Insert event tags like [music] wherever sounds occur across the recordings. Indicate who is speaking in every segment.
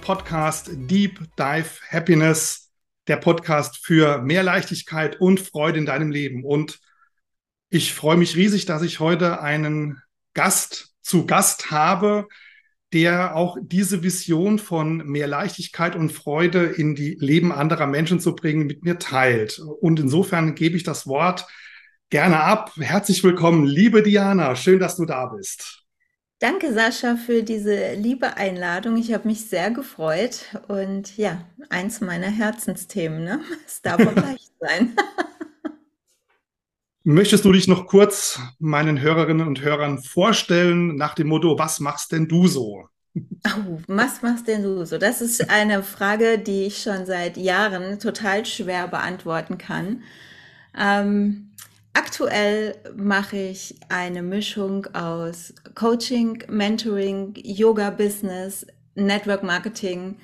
Speaker 1: Podcast Deep Dive Happiness, der Podcast für mehr Leichtigkeit und Freude in deinem Leben. Und ich freue mich riesig, dass ich heute einen Gast zu Gast habe, der auch diese Vision von mehr Leichtigkeit und Freude in die Leben anderer Menschen zu bringen, mit mir teilt. Und insofern gebe ich das Wort gerne ab. Herzlich willkommen, liebe Diana. Schön, dass du da bist.
Speaker 2: Danke, Sascha, für diese liebe Einladung. Ich habe mich sehr gefreut. Und ja, eins meiner Herzensthemen, ne? [laughs] Es darf auch leicht [laughs] sein.
Speaker 1: Möchtest du dich noch kurz meinen Hörerinnen und Hörern vorstellen nach dem Motto, was machst denn du so?
Speaker 2: Oh, was machst denn du so? Das ist eine Frage, die ich schon seit Jahren total schwer beantworten kann. Ähm, Aktuell mache ich eine Mischung aus Coaching, Mentoring, Yoga-Business, Network Marketing.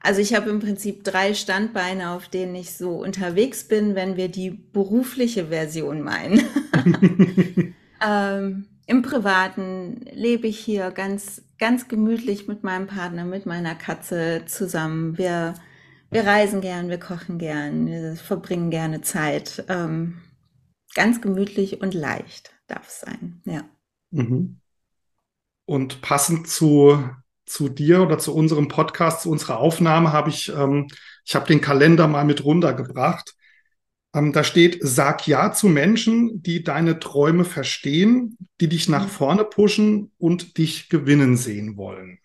Speaker 2: Also ich habe im Prinzip drei Standbeine, auf denen ich so unterwegs bin, wenn wir die berufliche Version meinen. [laughs] ähm, Im Privaten lebe ich hier ganz, ganz gemütlich mit meinem Partner, mit meiner Katze zusammen. Wir, wir reisen gern, wir kochen gern, wir verbringen gerne Zeit. Ähm, ganz gemütlich und leicht darf es sein, ja. Mhm.
Speaker 1: Und passend zu, zu dir oder zu unserem Podcast, zu unserer Aufnahme, habe ich, ähm, ich habe den Kalender mal mit runtergebracht. Ähm, da steht, sag ja zu Menschen, die deine Träume verstehen, die dich nach mhm. vorne pushen und dich gewinnen sehen wollen.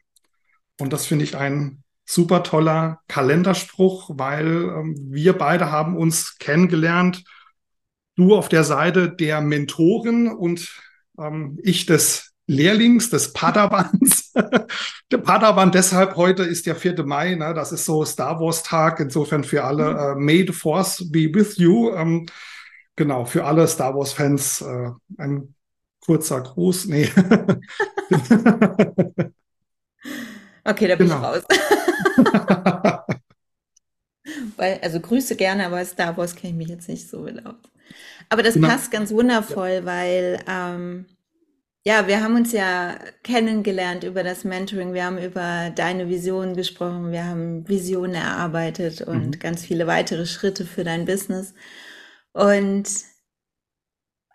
Speaker 1: Und das finde ich ein super toller Kalenderspruch, weil ähm, wir beide haben uns kennengelernt Du auf der Seite der Mentoren und ähm, ich des Lehrlings, des Padawans. [laughs] der Padawan deshalb heute ist der 4. Mai, ne? das ist so Star Wars Tag, insofern für alle, mhm. äh, May the Force be with you. Ähm, genau, für alle Star Wars Fans äh, ein kurzer Gruß. Nee. [laughs] [laughs]
Speaker 2: okay, da bin genau. ich raus. Weil, also Grüße gerne, aber Star Wars kenne ich mich jetzt nicht so aus. Aber das genau. passt ganz wundervoll, weil ähm, ja, wir haben uns ja kennengelernt über das Mentoring, wir haben über deine Vision gesprochen, wir haben Visionen erarbeitet und mhm. ganz viele weitere Schritte für dein Business. Und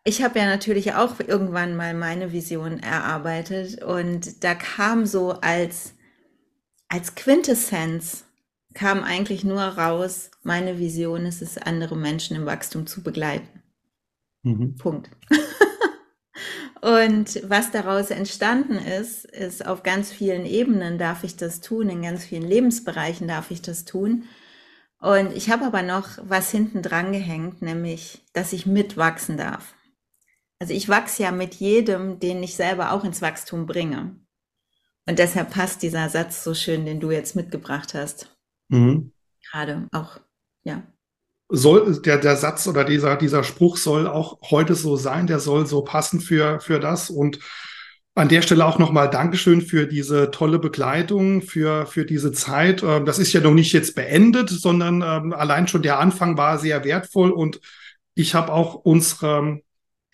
Speaker 2: ich habe ja natürlich auch irgendwann mal meine Vision erarbeitet und da kam so als, als Quintessenz kam eigentlich nur raus, meine Vision ist es, andere Menschen im Wachstum zu begleiten. Mhm. Punkt. [laughs] Und was daraus entstanden ist, ist auf ganz vielen Ebenen darf ich das tun, in ganz vielen Lebensbereichen darf ich das tun. Und ich habe aber noch was hinten dran gehängt, nämlich, dass ich mitwachsen darf. Also ich wachse ja mit jedem, den ich selber auch ins Wachstum bringe. Und deshalb passt dieser Satz so schön, den du jetzt mitgebracht hast. Mhm. Gerade auch, ja
Speaker 1: soll der, der Satz oder dieser, dieser Spruch soll auch heute so sein, der soll so passen für, für das. Und an der Stelle auch nochmal Dankeschön für diese tolle Begleitung, für, für diese Zeit. Ähm, das ist ja noch nicht jetzt beendet, sondern ähm, allein schon der Anfang war sehr wertvoll und ich habe auch unsere,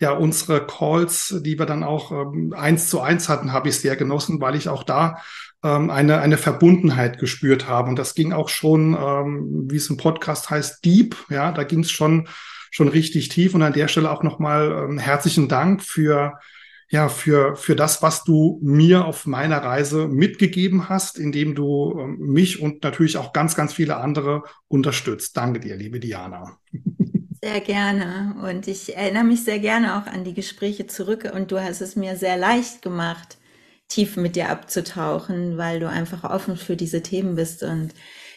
Speaker 1: ja, unsere Calls, die wir dann auch ähm, eins zu eins hatten, habe ich sehr genossen, weil ich auch da ähm, eine, eine Verbundenheit gespürt habe. Und das ging auch schon, ähm, wie es im Podcast heißt, deep. Ja, da ging es schon, schon richtig tief. Und an der Stelle auch nochmal ähm, herzlichen Dank für, ja, für, für das, was du mir auf meiner Reise mitgegeben hast, indem du ähm, mich und natürlich auch ganz, ganz viele andere unterstützt. Danke dir, liebe Diana.
Speaker 2: Sehr gerne. Und ich erinnere mich sehr gerne auch an die Gespräche zurück. Und du hast es mir sehr leicht gemacht, tief mit dir abzutauchen, weil du einfach offen für diese Themen bist. Und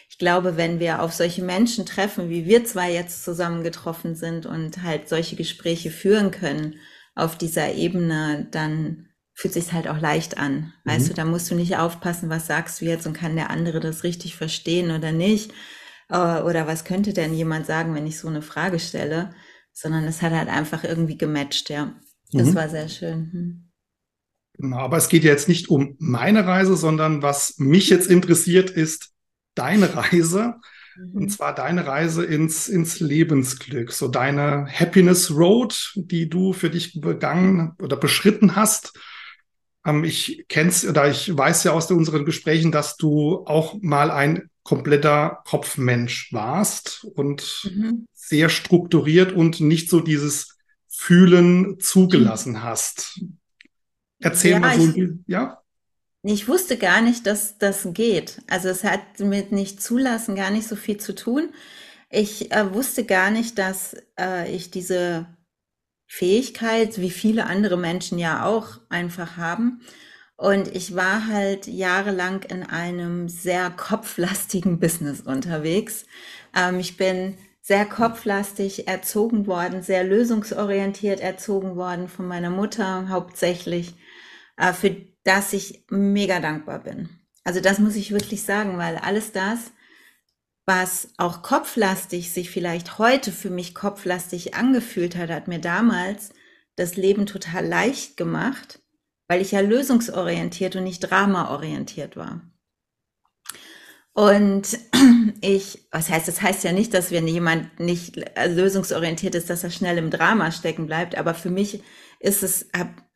Speaker 2: ich glaube, wenn wir auf solche Menschen treffen, wie wir zwei jetzt zusammengetroffen sind und halt solche Gespräche führen können auf dieser Ebene, dann fühlt sich halt auch leicht an. Weißt mhm. du, da musst du nicht aufpassen, was sagst du jetzt und kann der andere das richtig verstehen oder nicht. äh, oder was könnte denn jemand sagen, wenn ich so eine Frage stelle, sondern es hat halt einfach irgendwie gematcht, ja. Das mhm. war sehr schön.
Speaker 1: Genau, aber es geht ja jetzt nicht um meine Reise, sondern was mich jetzt interessiert, ist deine Reise. Mhm. Und zwar deine Reise ins, ins Lebensglück, so deine Happiness Road, die du für dich begangen oder beschritten hast. Ähm, ich kenn's oder ich weiß ja aus unseren Gesprächen, dass du auch mal ein kompletter Kopfmensch warst und mhm. sehr strukturiert und nicht so dieses Fühlen zugelassen mhm. hast. Erzähl ja, mal so ein ja?
Speaker 2: Ich wusste gar nicht, dass das geht. Also es hat mit nicht zulassen gar nicht so viel zu tun. Ich äh, wusste gar nicht, dass äh, ich diese Fähigkeit, wie viele andere Menschen ja auch einfach haben. Und ich war halt jahrelang in einem sehr kopflastigen [laughs] Business unterwegs. Ähm, ich bin sehr kopflastig erzogen worden, sehr lösungsorientiert erzogen worden von meiner Mutter hauptsächlich für das ich mega dankbar bin. Also das muss ich wirklich sagen, weil alles das, was auch kopflastig sich vielleicht heute für mich kopflastig angefühlt hat, hat mir damals das Leben total leicht gemacht, weil ich ja lösungsorientiert und nicht dramaorientiert war. Und [clears throat] ich, was heißt, das heißt ja nicht, dass wenn jemand nicht lösungsorientiert ist, dass er schnell im Drama stecken bleibt, aber für mich ist es,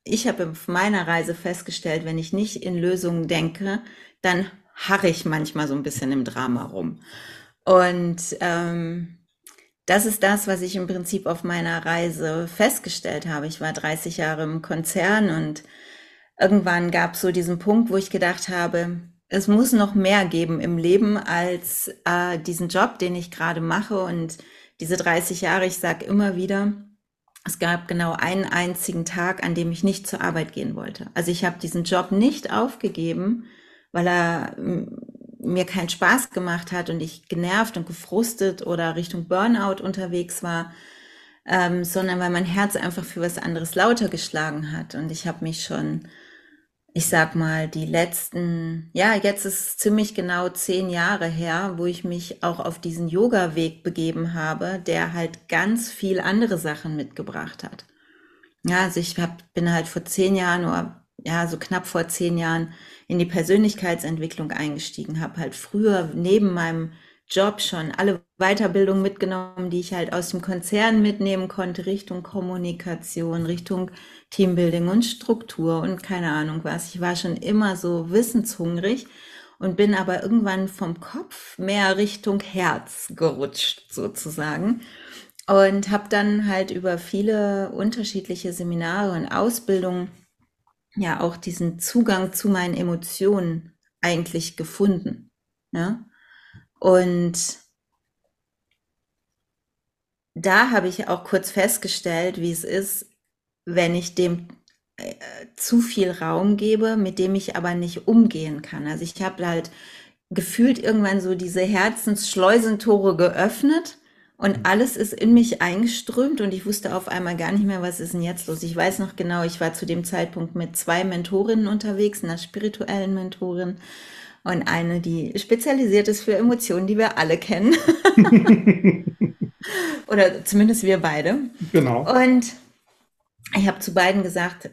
Speaker 2: ich habe auf meiner Reise festgestellt, wenn ich nicht in Lösungen denke, dann harre ich manchmal so ein bisschen im Drama rum. Und ähm, das ist das, was ich im Prinzip auf meiner Reise festgestellt habe. Ich war 30 Jahre im Konzern und irgendwann gab es so diesen Punkt, wo ich gedacht habe, es muss noch mehr geben im Leben als äh, diesen Job, den ich gerade mache. Und diese 30 Jahre, ich sage immer wieder, es gab genau einen einzigen Tag, an dem ich nicht zur Arbeit gehen wollte. Also ich habe diesen Job nicht aufgegeben, weil er mir keinen Spaß gemacht hat und ich genervt und gefrustet oder Richtung Burnout unterwegs war, ähm, sondern weil mein Herz einfach für was anderes lauter geschlagen hat. Und ich habe mich schon ich sag mal, die letzten, ja, jetzt ist es ziemlich genau zehn Jahre her, wo ich mich auch auf diesen Yoga-Weg begeben habe, der halt ganz viel andere Sachen mitgebracht hat. Ja, also ich hab, bin halt vor zehn Jahren oder ja, so knapp vor zehn Jahren in die Persönlichkeitsentwicklung eingestiegen, habe halt früher neben meinem Job schon alle Weiterbildungen mitgenommen, die ich halt aus dem Konzern mitnehmen konnte, Richtung Kommunikation, Richtung Teambuilding und Struktur und keine Ahnung was. Ich war schon immer so wissenshungrig und bin aber irgendwann vom Kopf mehr Richtung Herz gerutscht sozusagen und habe dann halt über viele unterschiedliche Seminare und Ausbildungen ja auch diesen Zugang zu meinen Emotionen eigentlich gefunden. Ja? Und da habe ich auch kurz festgestellt, wie es ist, wenn ich dem äh, zu viel Raum gebe, mit dem ich aber nicht umgehen kann. Also ich habe halt gefühlt irgendwann so diese Herzensschleusentore geöffnet und mhm. alles ist in mich eingeströmt und ich wusste auf einmal gar nicht mehr, was ist denn jetzt los. Ich weiß noch genau, ich war zu dem Zeitpunkt mit zwei Mentorinnen unterwegs, einer spirituellen Mentorin und eine, die spezialisiert ist für Emotionen, die wir alle kennen. [laughs] Oder zumindest wir beide.
Speaker 1: Genau.
Speaker 2: Und ich habe zu beiden gesagt,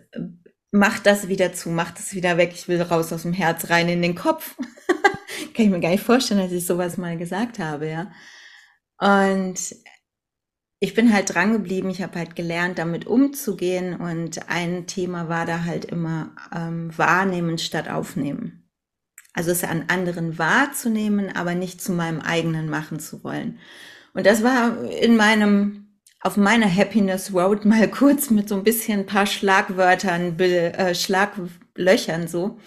Speaker 2: mach das wieder zu, mach das wieder weg, ich will raus aus dem Herz, rein in den Kopf. [laughs] Kann ich mir gar nicht vorstellen, dass ich sowas mal gesagt habe, ja. Und ich bin halt dran geblieben, ich habe halt gelernt, damit umzugehen und ein Thema war da halt immer ähm, wahrnehmen statt aufnehmen. Also es an anderen wahrzunehmen, aber nicht zu meinem eigenen machen zu wollen. Und das war in meinem, auf meiner Happiness Road mal [laughs] kurz mit so ein bisschen ein paar Schlagwörtern, äh, Schlaglöchern so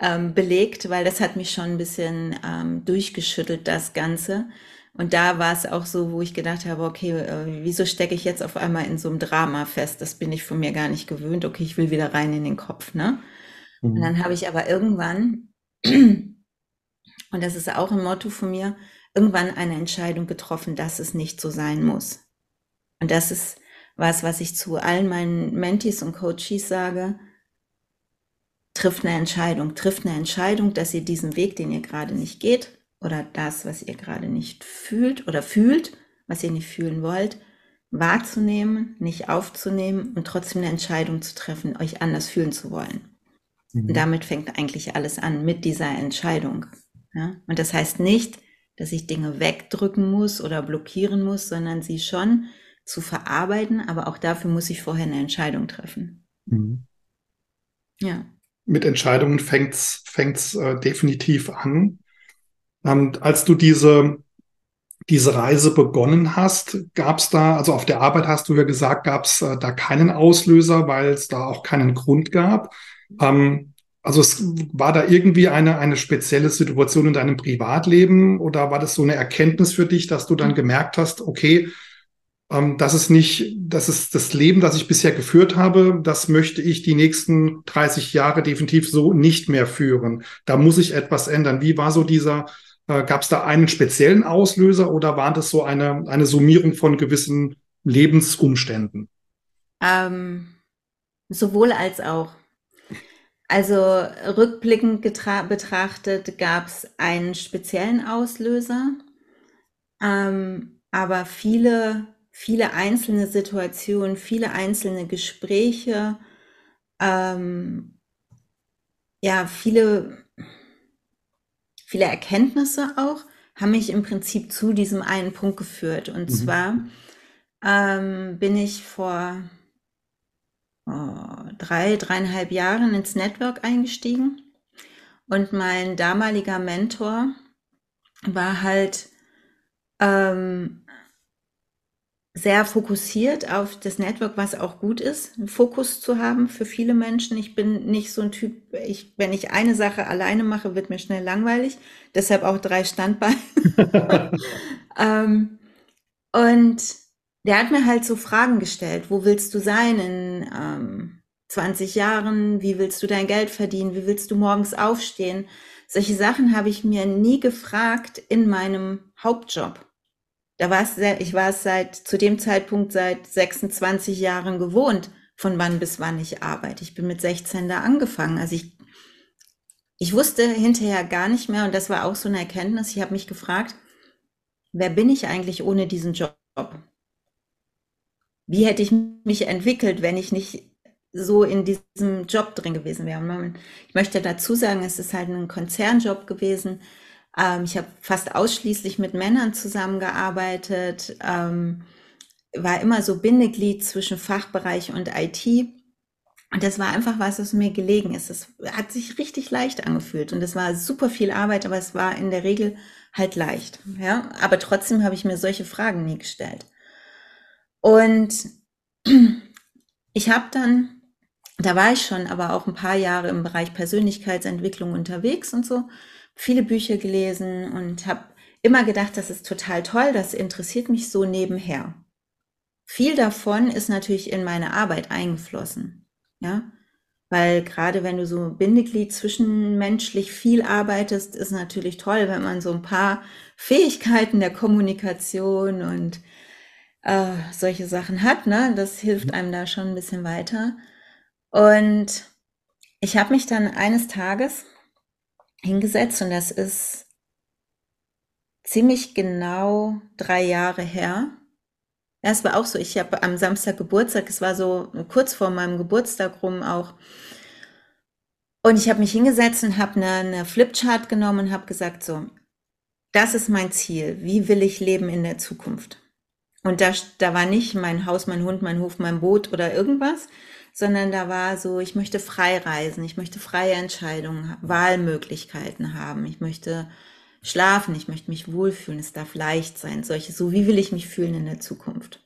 Speaker 2: ähm, belegt, weil das hat mich schon ein bisschen ähm, durchgeschüttelt, das Ganze. Und da war es auch so, wo ich gedacht habe, okay, äh, wieso stecke ich jetzt auf einmal in so einem Drama fest? Das bin ich von mir gar nicht gewöhnt. Okay, ich will wieder rein in den Kopf, ne? Mhm. Und dann habe ich aber irgendwann und das ist auch ein Motto von mir, irgendwann eine Entscheidung getroffen, dass es nicht so sein muss. Und das ist was, was ich zu allen meinen Mentees und Coaches sage. Trifft eine Entscheidung, trifft eine Entscheidung, dass ihr diesen Weg, den ihr gerade nicht geht, oder das, was ihr gerade nicht fühlt oder fühlt, was ihr nicht fühlen wollt, wahrzunehmen, nicht aufzunehmen und trotzdem eine Entscheidung zu treffen, euch anders fühlen zu wollen. Mhm. Und damit fängt eigentlich alles an mit dieser Entscheidung. Ja? Und das heißt nicht, dass ich Dinge wegdrücken muss oder blockieren muss, sondern sie schon zu verarbeiten, aber auch dafür muss ich vorher eine Entscheidung treffen. Mhm.
Speaker 1: Ja. Mit Entscheidungen fängt es äh, definitiv an. Ähm, als du diese, diese Reise begonnen hast, gab es da, also auf der Arbeit hast du ja gesagt, gab es äh, da keinen Auslöser, weil es da auch keinen Grund gab. Ähm, also es war da irgendwie eine, eine spezielle Situation in deinem Privatleben oder war das so eine Erkenntnis für dich, dass du dann gemerkt hast, okay, ähm, das ist nicht, das ist das Leben, das ich bisher geführt habe, das möchte ich die nächsten 30 Jahre definitiv so nicht mehr führen. Da muss ich etwas ändern. Wie war so dieser, äh, gab es da einen speziellen Auslöser oder war das so eine, eine Summierung von gewissen Lebensumständen?
Speaker 2: Ähm, sowohl als auch. Also rückblickend betrachtet gab es einen speziellen Auslöser, ähm, aber viele viele einzelne Situationen, viele einzelne Gespräche, ähm, ja, viele, viele Erkenntnisse auch, haben mich im Prinzip zu diesem einen Punkt geführt. Und mhm. zwar ähm, bin ich vor drei, dreieinhalb Jahren ins Network eingestiegen. Und mein damaliger Mentor war halt ähm, sehr fokussiert auf das Network, was auch gut ist, einen Fokus zu haben für viele Menschen. Ich bin nicht so ein Typ, ich, wenn ich eine Sache alleine mache, wird mir schnell langweilig. Deshalb auch drei Standbeine. [laughs] [laughs] ähm, und der hat mir halt so Fragen gestellt. Wo willst du sein in ähm, 20 Jahren? Wie willst du dein Geld verdienen? Wie willst du morgens aufstehen? Solche Sachen habe ich mir nie gefragt in meinem Hauptjob. Da war es sehr, ich war es seit, zu dem Zeitpunkt seit 26 Jahren gewohnt, von wann bis wann ich arbeite. Ich bin mit 16 da angefangen. Also ich, ich wusste hinterher gar nicht mehr, und das war auch so eine Erkenntnis. Ich habe mich gefragt, wer bin ich eigentlich ohne diesen Job? Wie hätte ich mich entwickelt, wenn ich nicht so in diesem Job drin gewesen wäre? Ich möchte dazu sagen, es ist halt ein Konzernjob gewesen ähm, ich habe fast ausschließlich mit Männern zusammengearbeitet, ähm, war immer so Bindeglied zwischen Fachbereich und IT. Und das war einfach was, was mir gelegen ist. Es hat sich richtig leicht angefühlt und es war super viel Arbeit, aber es war in der Regel halt leicht. Ja, aber trotzdem habe ich mir solche Fragen nie gestellt. Und [clears throat] ich habe dann, da war ich schon, aber auch ein paar Jahre im Bereich Persönlichkeitsentwicklung unterwegs und so viele Bücher gelesen und habe immer gedacht, das ist total toll, das interessiert mich so nebenher. Viel davon ist natürlich in meine Arbeit eingeflossen, ja, weil gerade wenn du so Bindeglied zwischenmenschlich viel arbeitest, ist natürlich toll, wenn man so ein paar Fähigkeiten der Kommunikation und äh, solche Sachen hat, ne? Das hilft mhm. einem da schon ein bisschen weiter. Und ich habe mich dann eines Tages hingesetzt und das ist ziemlich genau drei Jahre her. Ja, es war auch so, ich habe am Samstag Geburtstag, es war so kurz vor meinem Geburtstag rum auch. Und ich habe mich hingesetzt und habe eine, eine Flipchart genommen und habe gesagt, so, das ist mein Ziel. Wie will ich leben in der Zukunft? Und da, da war nicht mein Haus, mein Hund, mein Hof, mein Boot oder irgendwas, sondern da war so, ich möchte frei reisen, ich möchte freie Entscheidungen, Wahlmöglichkeiten haben, ich möchte schlafen, ich möchte mich wohlfühlen, es darf leicht sein, solche, so wie will ich mich fühlen in der Zukunft.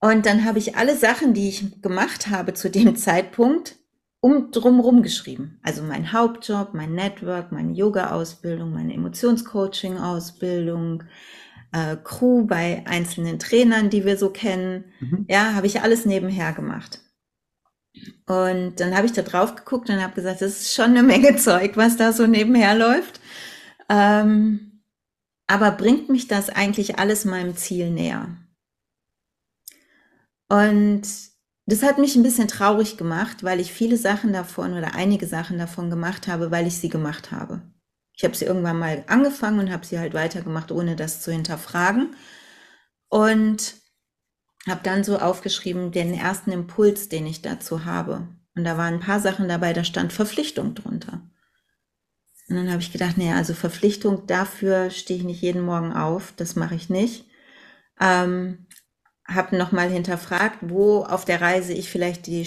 Speaker 2: Und dann habe ich alle Sachen, die ich gemacht habe zu dem [laughs] Zeitpunkt, um drumherum geschrieben. Also mein Hauptjob, mein Network, meine Yoga-Ausbildung, meine Emotionscoaching-Ausbildung, äh, Crew bei einzelnen Trainern, die wir so kennen. Mhm. Ja, habe ich alles nebenher gemacht. Und dann habe ich da drauf geguckt und habe gesagt, das ist schon eine Menge [laughs] Zeug, was da so nebenher läuft. Ähm, aber bringt mich das eigentlich alles meinem Ziel näher? Und das hat mich ein bisschen traurig gemacht, weil ich viele Sachen davon oder einige Sachen davon gemacht habe, weil ich sie gemacht habe. Ich habe sie irgendwann mal angefangen und habe sie halt weitergemacht, ohne das zu hinterfragen. Und habe dann so aufgeschrieben, den ersten Impuls, den ich dazu habe. Und da waren ein paar Sachen dabei, da stand Verpflichtung drunter. Und dann habe ich gedacht, naja, also Verpflichtung, dafür stehe ich nicht jeden Morgen auf, das mache ich nicht. Ähm, habe nochmal hinterfragt, wo auf der Reise ich vielleicht die,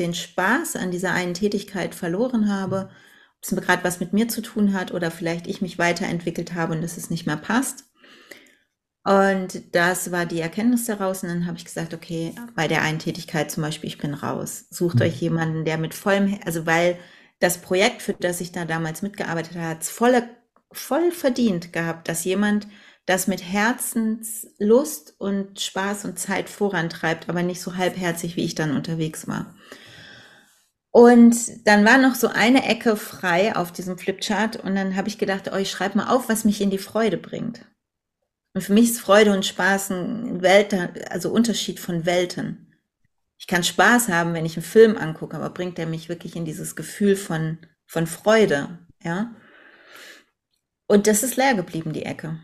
Speaker 2: den Spaß an dieser einen Tätigkeit verloren habe, ob es gerade was mit mir zu tun hat oder vielleicht ich mich weiterentwickelt habe und dass es nicht mehr passt. Und das war die Erkenntnis daraus. Und dann habe ich gesagt, okay, bei der einen Tätigkeit zum Beispiel, ich bin raus. Sucht mhm. euch jemanden, der mit vollem, also weil das Projekt, für das ich da damals mitgearbeitet habe, hat es voll, voll verdient gehabt, dass jemand das mit Herzenslust und Spaß und Zeit vorantreibt, aber nicht so halbherzig, wie ich dann unterwegs war. Und dann war noch so eine Ecke frei auf diesem Flipchart und dann habe ich gedacht, oh, ich schreibe mal auf, was mich in die Freude bringt. Und für mich ist Freude und Spaß ein Welt, also Unterschied von Welten ich kann Spaß haben, wenn ich einen Film angucke, aber bringt er mich wirklich in dieses Gefühl von, von Freude, ja? Und das ist leer geblieben, die Ecke.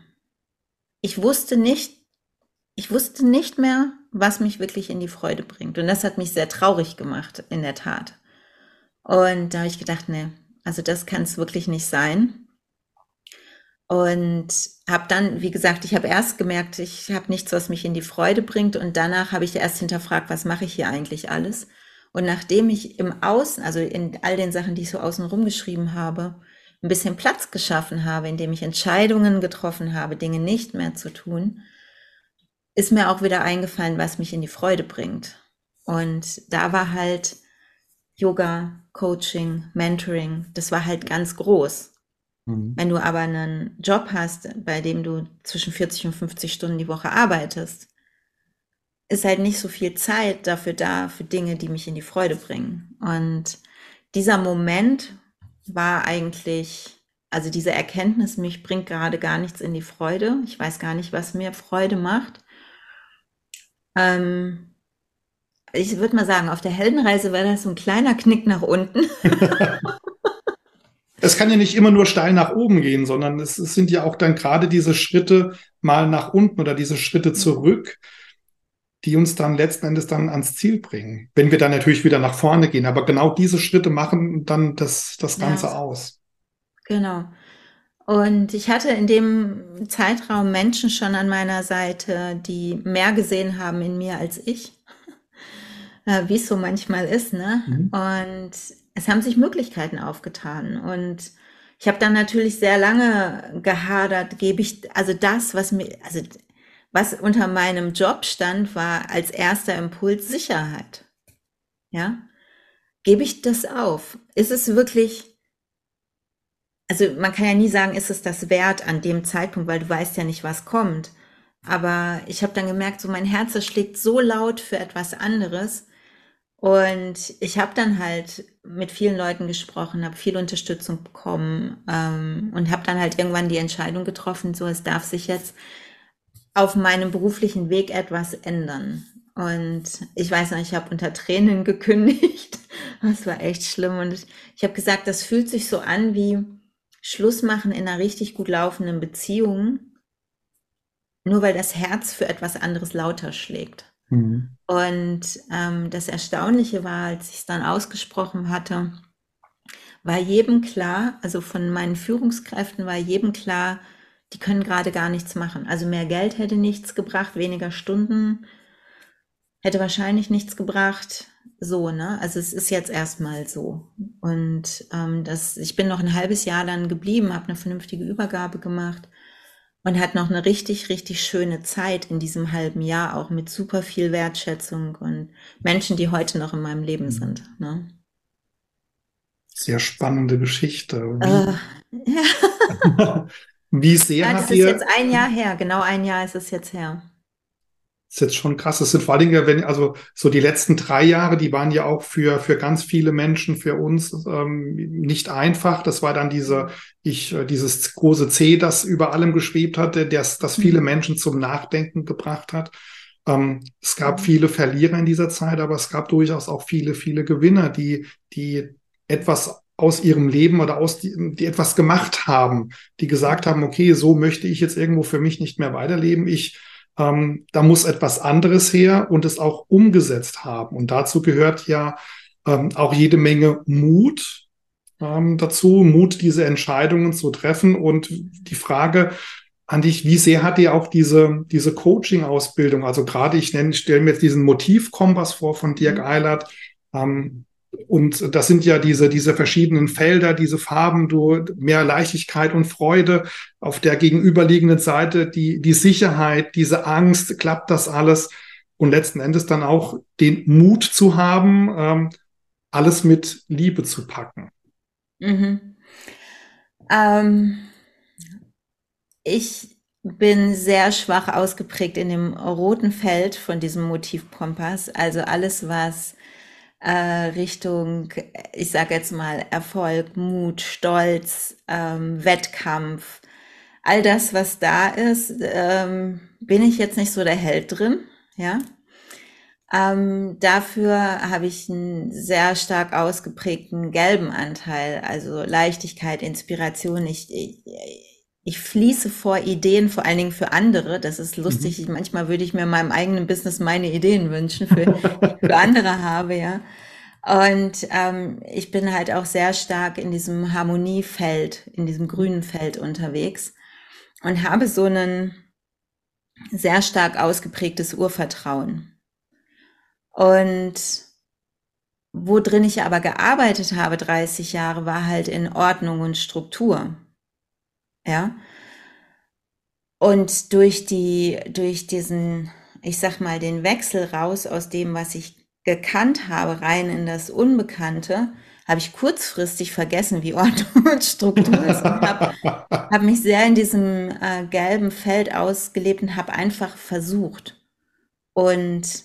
Speaker 2: Ich wusste nicht, ich wusste nicht mehr, was mich wirklich in die Freude bringt. Und das hat mich sehr traurig gemacht, in der Tat. Und da habe ich gedacht, nee, also das kann es wirklich nicht sein. Und habe dann, wie gesagt, ich habe erst gemerkt, ich habe nichts, was mich in die Freude bringt. Und danach habe ich erst hinterfragt, was mache ich hier eigentlich alles? Und nachdem ich im Außen, also in all den Sachen, die ich so außen rumgeschrieben habe, ein bisschen Platz geschaffen habe, indem ich Entscheidungen getroffen habe, Dinge nicht mehr zu tun, ist mir auch wieder eingefallen, was mich in die Freude bringt. Und da war halt Yoga, Coaching, Mentoring, das war halt ganz groß. Mhm. Wenn du aber einen Job hast, bei dem du zwischen 40 und 50 Stunden die Woche arbeitest, ist halt nicht so viel Zeit dafür da, für Dinge, die mich in die Freude bringen. Und dieser Moment war eigentlich, also diese Erkenntnis, mich bringt gerade gar nichts in die Freude. Ich weiß gar nicht, was mir Freude macht. Ähm, ich würde mal sagen, auf der Heldenreise war das so ein kleiner Knick nach unten. [laughs]
Speaker 1: es kann ja nicht immer nur steil nach oben gehen, sondern es, es, sind ja auch dann gerade diese Schritte mal nach unten oder diese Schritte zurück, die uns dann letzten Endes dann ans Ziel bringen. Wenn wir dann natürlich wieder nach vorne gehen. Aber genau diese Schritte machen dann das, das Ganze ja. aus.
Speaker 2: Genau. Und ich hatte in dem Zeitraum Menschen schon an meiner Seite, die mehr gesehen haben in mir als ich, äh, wie es so manchmal ist. Ne? Mhm. Und es haben sich Möglichkeiten aufgetan und ich habe dann natürlich sehr lange gehadert, gebe ich, also das, was mir, also was unter meinem Job stand, war als erster Impuls Sicherheit. Ja? Gebe ich das auf? Ist es wirklich, also man kann ja nie sagen, ist es das wert an dem Zeitpunkt, weil du weißt ja nicht, was kommt. Aber ich habe dann gemerkt, so mein Herz schlägt so laut für etwas anderes, und ich habe dann halt mit vielen Leuten gesprochen, habe viel Unterstützung bekommen ähm, und habe dann halt irgendwann die Entscheidung getroffen, so es darf sich jetzt auf meinem beruflichen Weg etwas ändern. Und ich weiß noch, ich habe unter Tränen [laughs] gekündigt. Das war echt schlimm. Und ich, ich habe gesagt, das fühlt sich so an wie Schluss machen in einer richtig gut laufenden Beziehung, nur weil das Herz für etwas anderes lauter schlägt. Mhm. Und ähm, das Erstaunliche war, als ich es dann ausgesprochen hatte, war jedem klar, also von meinen Führungskräften war jedem klar, die können gerade gar nichts machen. Also mehr Geld hätte nichts gebracht, weniger Stunden hätte wahrscheinlich nichts gebracht. So, ne? Also es ist jetzt erstmal so. Und ähm, das, ich bin noch ein halbes Jahr dann geblieben, habe eine vernünftige Übergabe gemacht und hat noch eine richtig, richtig schöne Zeit in diesem halben Jahr, auch mit super viel Wertschätzung und Menschen, die heute noch in meinem Leben mhm. sind. Ne?
Speaker 1: Sehr spannende Geschichte. Wie, äh, [laughs] ja. Wie sehr ja,
Speaker 2: das ist jetzt ein Jahr her, genau ein Jahr ist es jetzt her.
Speaker 1: Das ist jetzt schon krass. Das sind vor allen Dingen, wenn, also so die letzten drei Jahre, die waren ja auch für, für ganz viele Menschen, für uns ähm, nicht einfach. Das war dann diese, ich, äh, dieses große C, das über allem geschwebt hatte, das, das viele mhm. Menschen zum Nachdenken gebracht hat. Ähm, es gab mhm. viele Verlierer in dieser Zeit, aber es gab durchaus auch viele, viele Gewinner, die, die etwas aus ihrem Leben oder aus die, die etwas gemacht haben, die gesagt haben, okay, so möchte ich jetzt irgendwo für mich nicht mehr weiterleben. Ich, ähm, da muss etwas anderes her und es auch umgesetzt haben. Und dazu gehört ja ähm, auch jede Menge Mut ähm, dazu, Mut, diese Entscheidungen zu treffen. Und die Frage an dich, wie sehr hat dir auch diese, diese Coaching-Ausbildung, also gerade ich nenne, stelle mir jetzt diesen Motivkompass vor von Dirk mhm. Eilert, ähm, und das sind ja diese, diese verschiedenen Felder, diese Farben, du, mehr Leichtigkeit und Freude. Auf der gegenüberliegenden Seite die, die Sicherheit, diese Angst, klappt das alles? Und letzten Endes dann auch den Mut zu haben, ähm, alles mit Liebe zu packen.
Speaker 2: Mhm. Ähm, ich bin sehr schwach ausgeprägt in dem roten Feld von diesem Motivkompass. Also alles, was äh, Richtung, ich sage jetzt mal, Erfolg, Mut, Stolz, ähm, Wettkampf, all das, was da ist, ähm, bin ich jetzt nicht so der Held drin, ja. Ähm, dafür habe ich einen sehr stark ausgeprägten gelben Anteil, also Leichtigkeit, Inspiration. Ich, ich, ich fließe vor Ideen, vor allen Dingen für andere. Das ist lustig. Mhm. Ich, manchmal würde ich mir in meinem eigenen Business meine Ideen wünschen, für, [laughs] für andere habe, ja. Und ähm, ich bin halt auch sehr stark in diesem Harmoniefeld, in diesem grünen Feld unterwegs und habe so ein sehr stark ausgeprägtes Urvertrauen. Und wo drin ich aber gearbeitet habe, 30 Jahre, war halt in Ordnung und Struktur. Ja. Und durch die, durch diesen, ich sag mal, den Wechsel raus aus dem, was ich gekannt habe, rein in das Unbekannte, habe ich kurzfristig vergessen, wie Ordnung [laughs] und Struktur ist und habe hab mich sehr in diesem äh, gelben Feld ausgelebt und habe einfach versucht. Und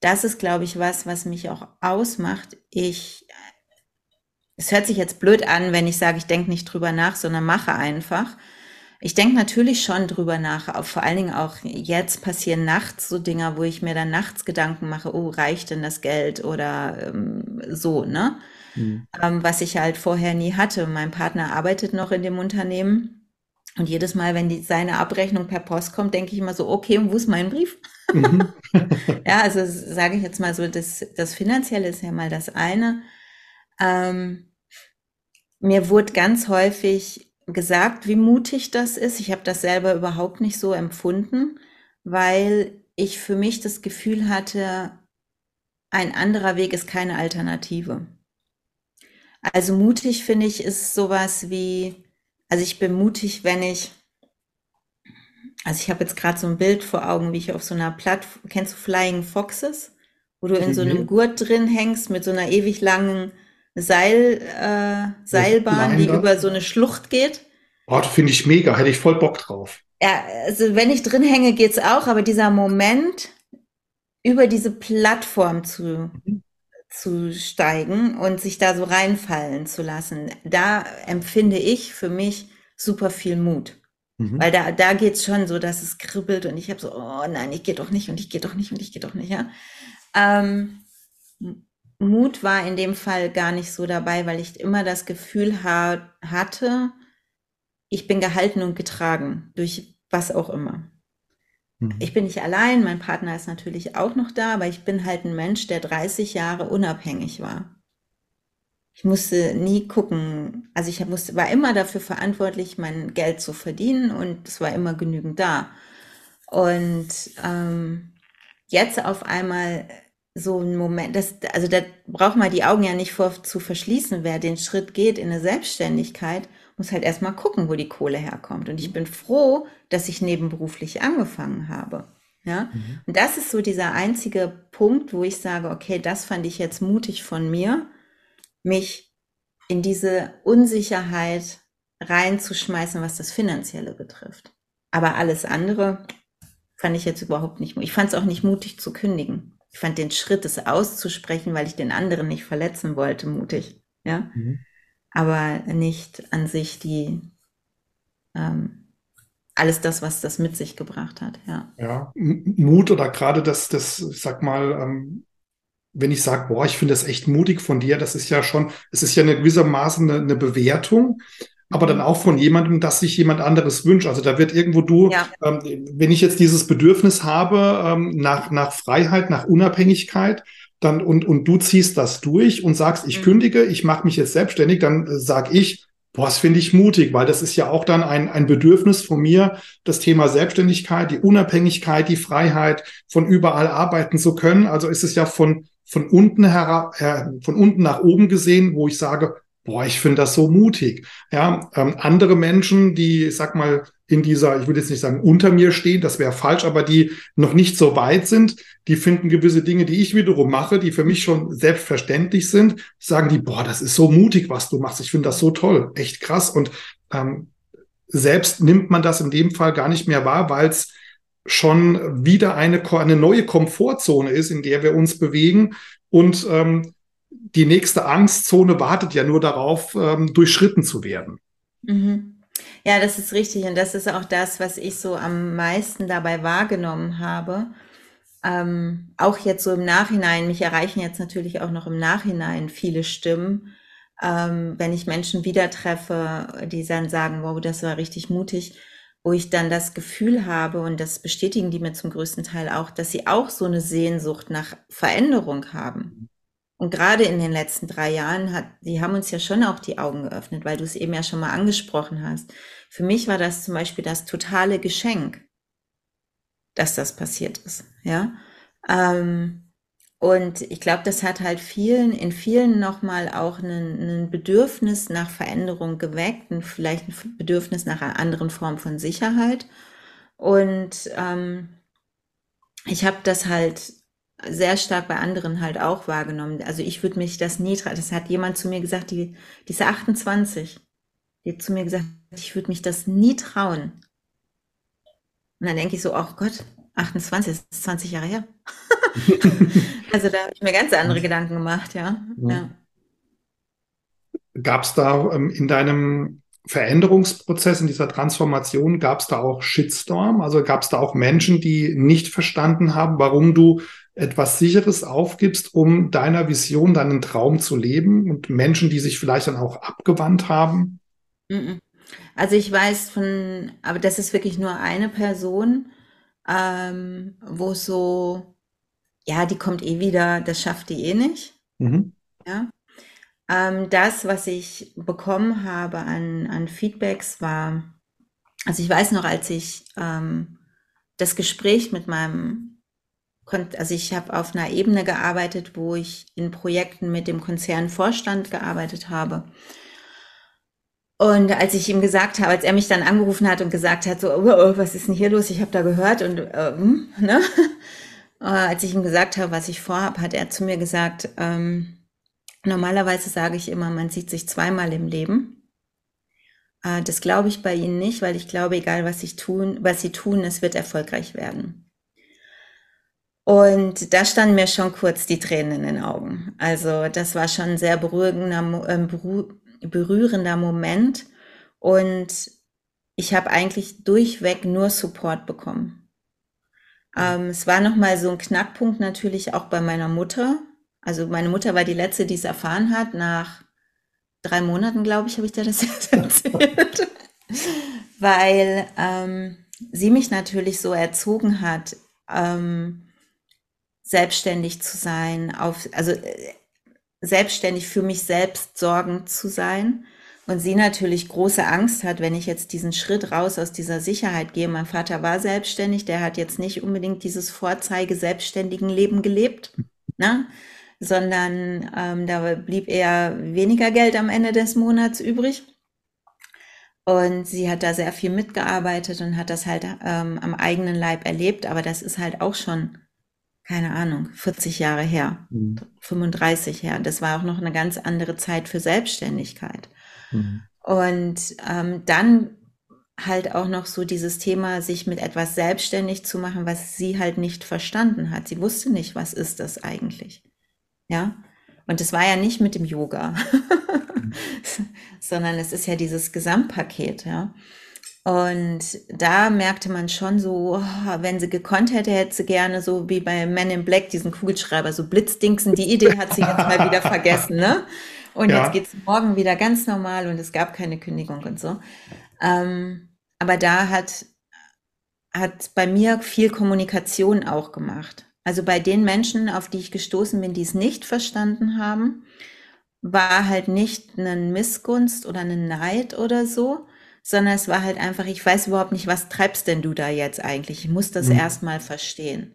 Speaker 2: das ist, glaube ich, was, was mich auch ausmacht. Ich, es hört sich jetzt blöd an, wenn ich sage, ich denke nicht drüber nach, sondern mache einfach. Ich denke natürlich schon drüber nach, auch vor allen Dingen auch jetzt passieren nachts so Dinger, wo ich mir dann nachts Gedanken mache, oh, reicht denn das Geld oder ähm, so, ne? Mhm. Ähm, was ich halt vorher nie hatte. Mein Partner arbeitet noch in dem Unternehmen und jedes Mal, wenn die, seine Abrechnung per Post kommt, denke ich immer so, okay, und wo ist mein Brief? Mhm. [laughs] ja, also sage ich jetzt mal so, das, das Finanzielle ist ja mal das eine. Ähm, mir wurde ganz häufig gesagt, wie mutig das ist. Ich habe das selber überhaupt nicht so empfunden, weil ich für mich das Gefühl hatte, ein anderer Weg ist keine Alternative. Also mutig finde ich ist sowas wie, also ich bin mutig, wenn ich, also ich habe jetzt gerade so ein Bild vor Augen, wie ich auf so einer Plattform, kennst du Flying Foxes? Wo du in so einem Gurt drin hängst mit so einer ewig langen Seil, äh, Seilbahn, die über so eine Schlucht geht.
Speaker 1: Oh, finde ich mega, hätte ich voll Bock drauf.
Speaker 2: Ja, also wenn ich drin hänge, geht's auch, aber dieser Moment, über diese Plattform zu, mhm. zu steigen und sich da so reinfallen zu lassen, da empfinde ich für mich super viel Mut. Mhm. Weil da, da geht's schon so, dass es kribbelt und ich habe so, oh nein, ich gehe doch nicht und ich gehe doch nicht und ich gehe doch nicht, ja. Ähm, Mut war in dem Fall gar nicht so dabei, weil ich immer das Gefühl ha hatte, ich bin gehalten und getragen durch was auch immer. Mhm. Ich bin nicht allein, mein Partner ist natürlich auch noch da, aber ich bin halt ein Mensch, der 30 Jahre unabhängig war. Ich musste nie gucken, also ich musste, war immer dafür verantwortlich, mein Geld zu verdienen und es war immer genügend da. Und ähm, jetzt auf einmal so ein Moment, das, also da braucht man die Augen ja nicht vor zu verschließen, wer den Schritt geht in eine Selbstständigkeit, muss halt erstmal gucken, wo die Kohle herkommt. Und ich bin froh, dass ich nebenberuflich angefangen habe. Ja, mhm. und das ist so dieser einzige Punkt, wo ich sage, okay, das fand ich jetzt mutig von mir, mich in diese Unsicherheit reinzuschmeißen, was das Finanzielle betrifft. Aber alles andere fand ich jetzt überhaupt nicht. Ich fand es auch nicht mutig zu kündigen. Ich fand den Schritt, es auszusprechen, weil ich den anderen nicht verletzen wollte, mutig. Ja. Mhm. Aber nicht an sich die ähm, alles das, was das mit sich gebracht hat, ja.
Speaker 1: Ja, Mut oder gerade das, das, sag mal, ähm, wenn ich sage, boah, ich finde das echt mutig von dir, das ist ja schon, es ist ja eine gewissermaßen eine, eine Bewertung, aber dann auch von jemandem, dass sich jemand anderes wünscht. Also da wird irgendwo du, ja. ähm, wenn ich jetzt dieses Bedürfnis habe ähm, nach, nach Freiheit, nach Unabhängigkeit, dann und, und du ziehst das durch und sagst, ich mhm. kündige, ich mache mich jetzt selbstständig, dann äh, sag ich, boah, das finde ich mutig, weil das ist ja auch dann ein, ein Bedürfnis von mir, das Thema Selbstständigkeit, die Unabhängigkeit, die Freiheit, von überall arbeiten zu können. Also ist es ja von, von unten herab, äh, von unten nach oben gesehen, wo ich sage, boah, ich finde das so mutig. Ja, ähm, andere Menschen, die, ich sag mal, in dieser, ich würde jetzt nicht sagen, unter mir stehen, das wäre falsch, aber die noch nicht so weit sind, die finden gewisse Dinge, die ich wiederum mache, die für mich schon selbstverständlich sind, sagen die, boah, das ist so mutig, was du machst. Ich finde das so toll, echt krass. Und ähm, selbst nimmt man das in dem Fall gar nicht mehr wahr, weil es schon wieder eine, eine neue Komfortzone ist, in der wir uns bewegen. Und ähm, die nächste Angstzone wartet ja nur darauf, ähm, durchschritten zu werden.
Speaker 2: Mhm. Ja, das ist richtig. Und das ist auch das, was ich so am meisten dabei wahrgenommen habe. Ähm, auch jetzt so im Nachhinein, mich erreichen jetzt natürlich auch noch im Nachhinein viele Stimmen. Ähm, wenn ich Menschen wieder treffe, die dann sagen, wow, das war richtig mutig, wo ich dann das Gefühl habe, und das bestätigen die mir zum größten Teil auch, dass sie auch so eine Sehnsucht nach Veränderung haben. Und gerade in den letzten drei Jahren hat, die haben uns ja schon auch die Augen geöffnet, weil du es eben ja schon mal angesprochen hast. Für mich war das zum Beispiel das totale Geschenk, dass das passiert ist, ja. Ähm, und ich glaube, das hat halt vielen, in vielen nochmal auch ein Bedürfnis nach Veränderung geweckt, und vielleicht ein Bedürfnis nach einer anderen Form von Sicherheit. Und ähm, ich habe das halt sehr stark bei anderen halt auch wahrgenommen. Also ich würde mich das nie trauen. Das hat jemand zu mir gesagt, die, diese 28, die hat zu mir gesagt, ich würde mich das nie trauen. Und dann denke ich so, oh Gott, 28, das ist 20 Jahre her. [laughs] also da habe ich mir ganz andere Gedanken gemacht, ja. ja.
Speaker 1: Gab es da ähm, in deinem Veränderungsprozess, in dieser Transformation, gab es da auch Shitstorm? Also gab es da auch Menschen, die nicht verstanden haben, warum du etwas Sicheres aufgibst, um deiner Vision, deinen Traum zu leben und Menschen, die sich vielleicht dann auch abgewandt haben?
Speaker 2: Also ich weiß von, aber das ist wirklich nur eine Person, ähm, wo so, ja, die kommt eh wieder, das schafft die eh nicht. Mhm. Ja. Ähm, das, was ich bekommen habe an, an Feedbacks, war, also ich weiß noch, als ich ähm, das Gespräch mit meinem also ich habe auf einer Ebene gearbeitet, wo ich in Projekten mit dem Konzernvorstand gearbeitet habe. Und als ich ihm gesagt habe, als er mich dann angerufen hat und gesagt hat, so, oh, oh, was ist denn hier los? Ich habe da gehört und ähm, ne? [laughs] Äh, als ich ihm gesagt habe, was ich vorhabe, hat er zu mir gesagt, ähm, normalerweise sage ich immer, man sieht sich zweimal im Leben. Äh, das glaube ich bei Ihnen nicht, weil ich glaube, egal was ich tun, was Sie tun, es wird erfolgreich werden. Und da standen mir schon kurz die Tränen in den Augen. Also das war schon ein sehr beruhigender, äh, berührender Moment. Und ich habe eigentlich durchweg nur Support bekommen. Ähm, es war nochmal so ein Knackpunkt natürlich auch bei meiner Mutter. Also meine Mutter war die letzte, die es erfahren hat. Nach drei Monaten, glaube ich, habe ich dir das [laughs] jetzt erzählt. Weil ähm, sie mich natürlich so erzogen hat. Ähm, selbstständig zu sein, auf, also äh, selbstständig für mich selbst sorgend zu sein. Und sie natürlich große Angst hat, wenn ich jetzt diesen Schritt raus aus dieser Sicherheit gehe. Mein Vater war selbstständig, der hat jetzt nicht unbedingt dieses Vorzeige selbstständigen Leben gelebt, ne? sondern ähm, da blieb eher weniger Geld am Ende des Monats übrig. Und sie hat da sehr viel mitgearbeitet und hat das halt ähm, am eigenen Leib erlebt, aber das ist halt auch schon keine Ahnung, 40 Jahre her, mhm. 35 her. Das war auch noch eine ganz andere Zeit für Selbstständigkeit. Mhm. Und ähm, dann halt auch noch so dieses Thema, sich mit etwas selbstständig zu machen, was sie halt nicht verstanden hat. Sie wusste nicht, was ist das eigentlich. Ja. Und es war ja nicht mit dem Yoga, mhm. [laughs] sondern es ist ja dieses Gesamtpaket, ja. Und da merkte man schon so, wenn sie gekonnt hätte, hätte sie gerne so wie bei Men in Black diesen Kugelschreiber, so Blitzdingsen. Die Idee hat sie jetzt mal wieder vergessen, ne? Und ja. jetzt geht's morgen wieder ganz normal und es gab keine Kündigung und so. Ähm, aber da hat, hat bei mir viel Kommunikation auch gemacht. Also bei den Menschen, auf die ich gestoßen bin, die es nicht verstanden haben, war halt nicht eine Missgunst oder eine Neid oder so, sondern es war halt einfach, ich weiß überhaupt nicht, was treibst denn du da jetzt eigentlich? Ich muss das mhm. erstmal verstehen.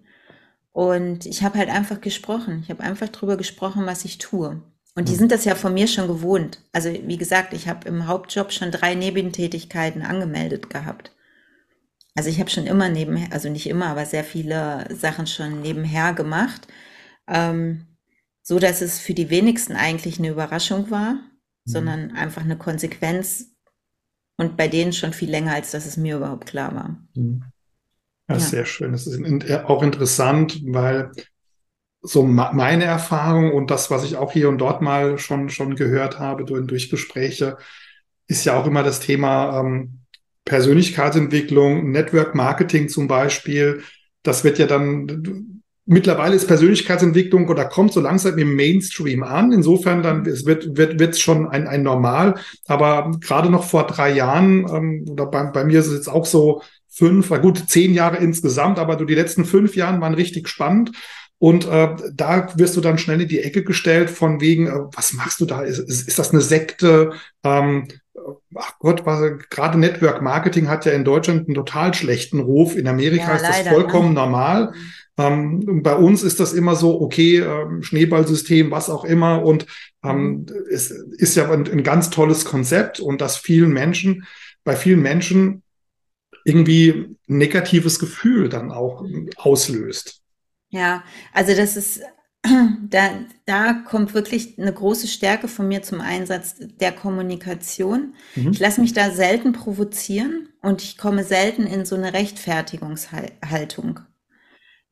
Speaker 2: Und ich habe halt einfach gesprochen. Ich habe einfach drüber gesprochen, was ich tue. Und die mhm. sind das ja von mir schon gewohnt. Also wie gesagt, ich habe im Hauptjob schon drei Nebentätigkeiten angemeldet gehabt. Also ich habe schon immer nebenher, also nicht immer, aber sehr viele Sachen schon nebenher gemacht. Ähm, so dass es für die wenigsten eigentlich eine Überraschung war, mhm. sondern einfach eine Konsequenz und bei denen schon viel länger, als dass es mir überhaupt klar war.
Speaker 1: Mhm. Ja, ja. sehr schön. Das ist auch interessant, weil so meine Erfahrung und das, was ich auch hier und dort mal schon, schon gehört habe durch, durch Gespräche, ist ja auch immer das Thema ähm, Persönlichkeitsentwicklung, Network Marketing zum Beispiel. Das wird ja dann Mittlerweile ist Persönlichkeitsentwicklung oder kommt so langsam im Mainstream an. Insofern dann es wird wird wird schon ein, ein Normal. Aber gerade noch vor drei Jahren ähm, oder bei, bei mir ist es jetzt auch so fünf, gut zehn Jahre insgesamt, aber du die letzten fünf Jahren waren richtig spannend. Und äh, da wirst du dann schnell in die Ecke gestellt von wegen, äh, was machst du da? Ist, ist, ist das eine Sekte? Ähm, ach Gott, gerade Network Marketing hat ja in Deutschland einen total schlechten Ruf. In Amerika ja, ist das vollkommen ne? normal. Ähm, bei uns ist das immer so, okay, ähm, Schneeballsystem, was auch immer. Und ähm, es ist ja ein, ein, ganz tolles Konzept und das vielen Menschen, bei vielen Menschen irgendwie negatives Gefühl dann auch auslöst.
Speaker 2: Ja, also das ist, [clears throat] da, da kommt wirklich eine große Stärke von mir zum Einsatz der Kommunikation. Mhm. Ich lasse mich da selten provozieren und ich komme selten in so eine Rechtfertigungshaltung.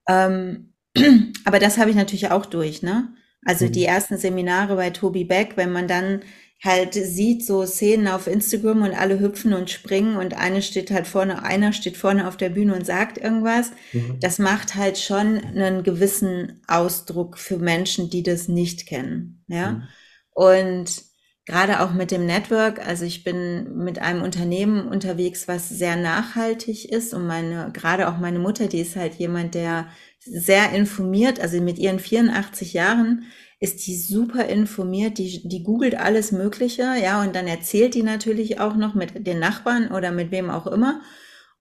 Speaker 2: Ähm, [clears throat] aber das habe ich natürlich auch durch, ne? Also mhm. die ersten Seminare bei Tobi Beck, wenn man dann halt sieht so Szenen auf Instagram und alle hüpfen und springen und eine steht halt vorne, einer steht vorne auf der Bühne und sagt irgendwas. Mhm. Das macht halt schon einen gewissen Ausdruck für Menschen, die das nicht kennen, ja? Mhm. Und gerade auch mit dem Network, also ich bin mit einem Unternehmen unterwegs, was sehr nachhaltig ist und meine, gerade auch meine Mutter, die ist halt jemand, der sehr informiert, also mit ihren 84 Jahren ist die super informiert, die, die googelt alles Mögliche, ja, und dann erzählt die natürlich auch noch mit den Nachbarn oder mit wem auch immer.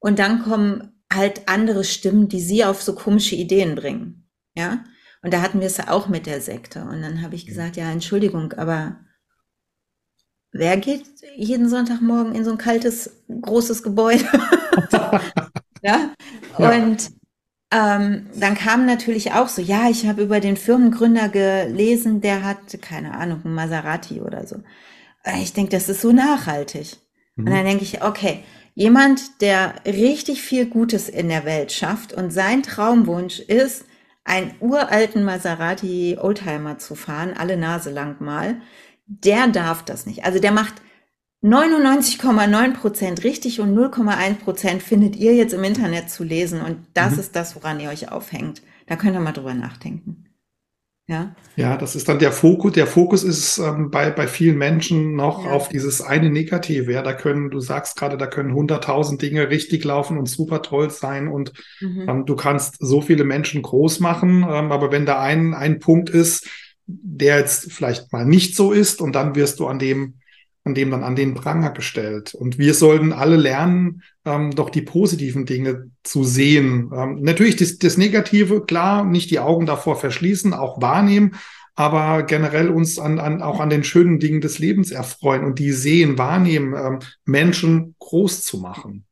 Speaker 2: Und dann kommen halt andere Stimmen, die sie auf so komische Ideen bringen, ja. Und da hatten wir es auch mit der Sekte. Und dann habe ich gesagt, ja, Entschuldigung, aber wer geht jeden Sonntagmorgen in so ein kaltes, großes Gebäude? [laughs] ja? ja? Und ähm, dann kam natürlich auch so, ja, ich habe über den Firmengründer gelesen, der hat, keine Ahnung, ein Maserati oder so. Äh, ich denke, das ist so nachhaltig. Mhm. Und dann denke ich, okay, jemand, der richtig viel Gutes in der Welt schafft und sein Traumwunsch ist, einen uralten Maserati Oldtimer zu fahren, alle Nase lang mal, der darf das nicht. Also der macht 99,9 Prozent richtig und 0,1 Prozent findet ihr jetzt im Internet zu lesen und das mhm. ist das, woran ihr euch aufhängt. Da könnt ihr mal drüber nachdenken. Ja.
Speaker 1: Ja, das ist dann der Fokus. Der Fokus ist ähm, bei, bei vielen Menschen noch ja. auf dieses eine Negative. Ja, da können, du sagst gerade, da können hunderttausend Dinge richtig laufen und super toll sein und mhm. ähm, du kannst so viele Menschen groß machen. Ähm, aber wenn da ein, ein Punkt ist, der jetzt vielleicht mal nicht so ist und dann wirst du an dem an dem dann an den Pranger gestellt. Und wir sollten alle lernen, ähm, doch die positiven Dinge zu sehen. Ähm, natürlich das, das Negative, klar, nicht die Augen davor verschließen, auch wahrnehmen, aber generell uns an, an, auch an den schönen Dingen des Lebens erfreuen und die sehen, wahrnehmen, ähm, Menschen groß zu machen.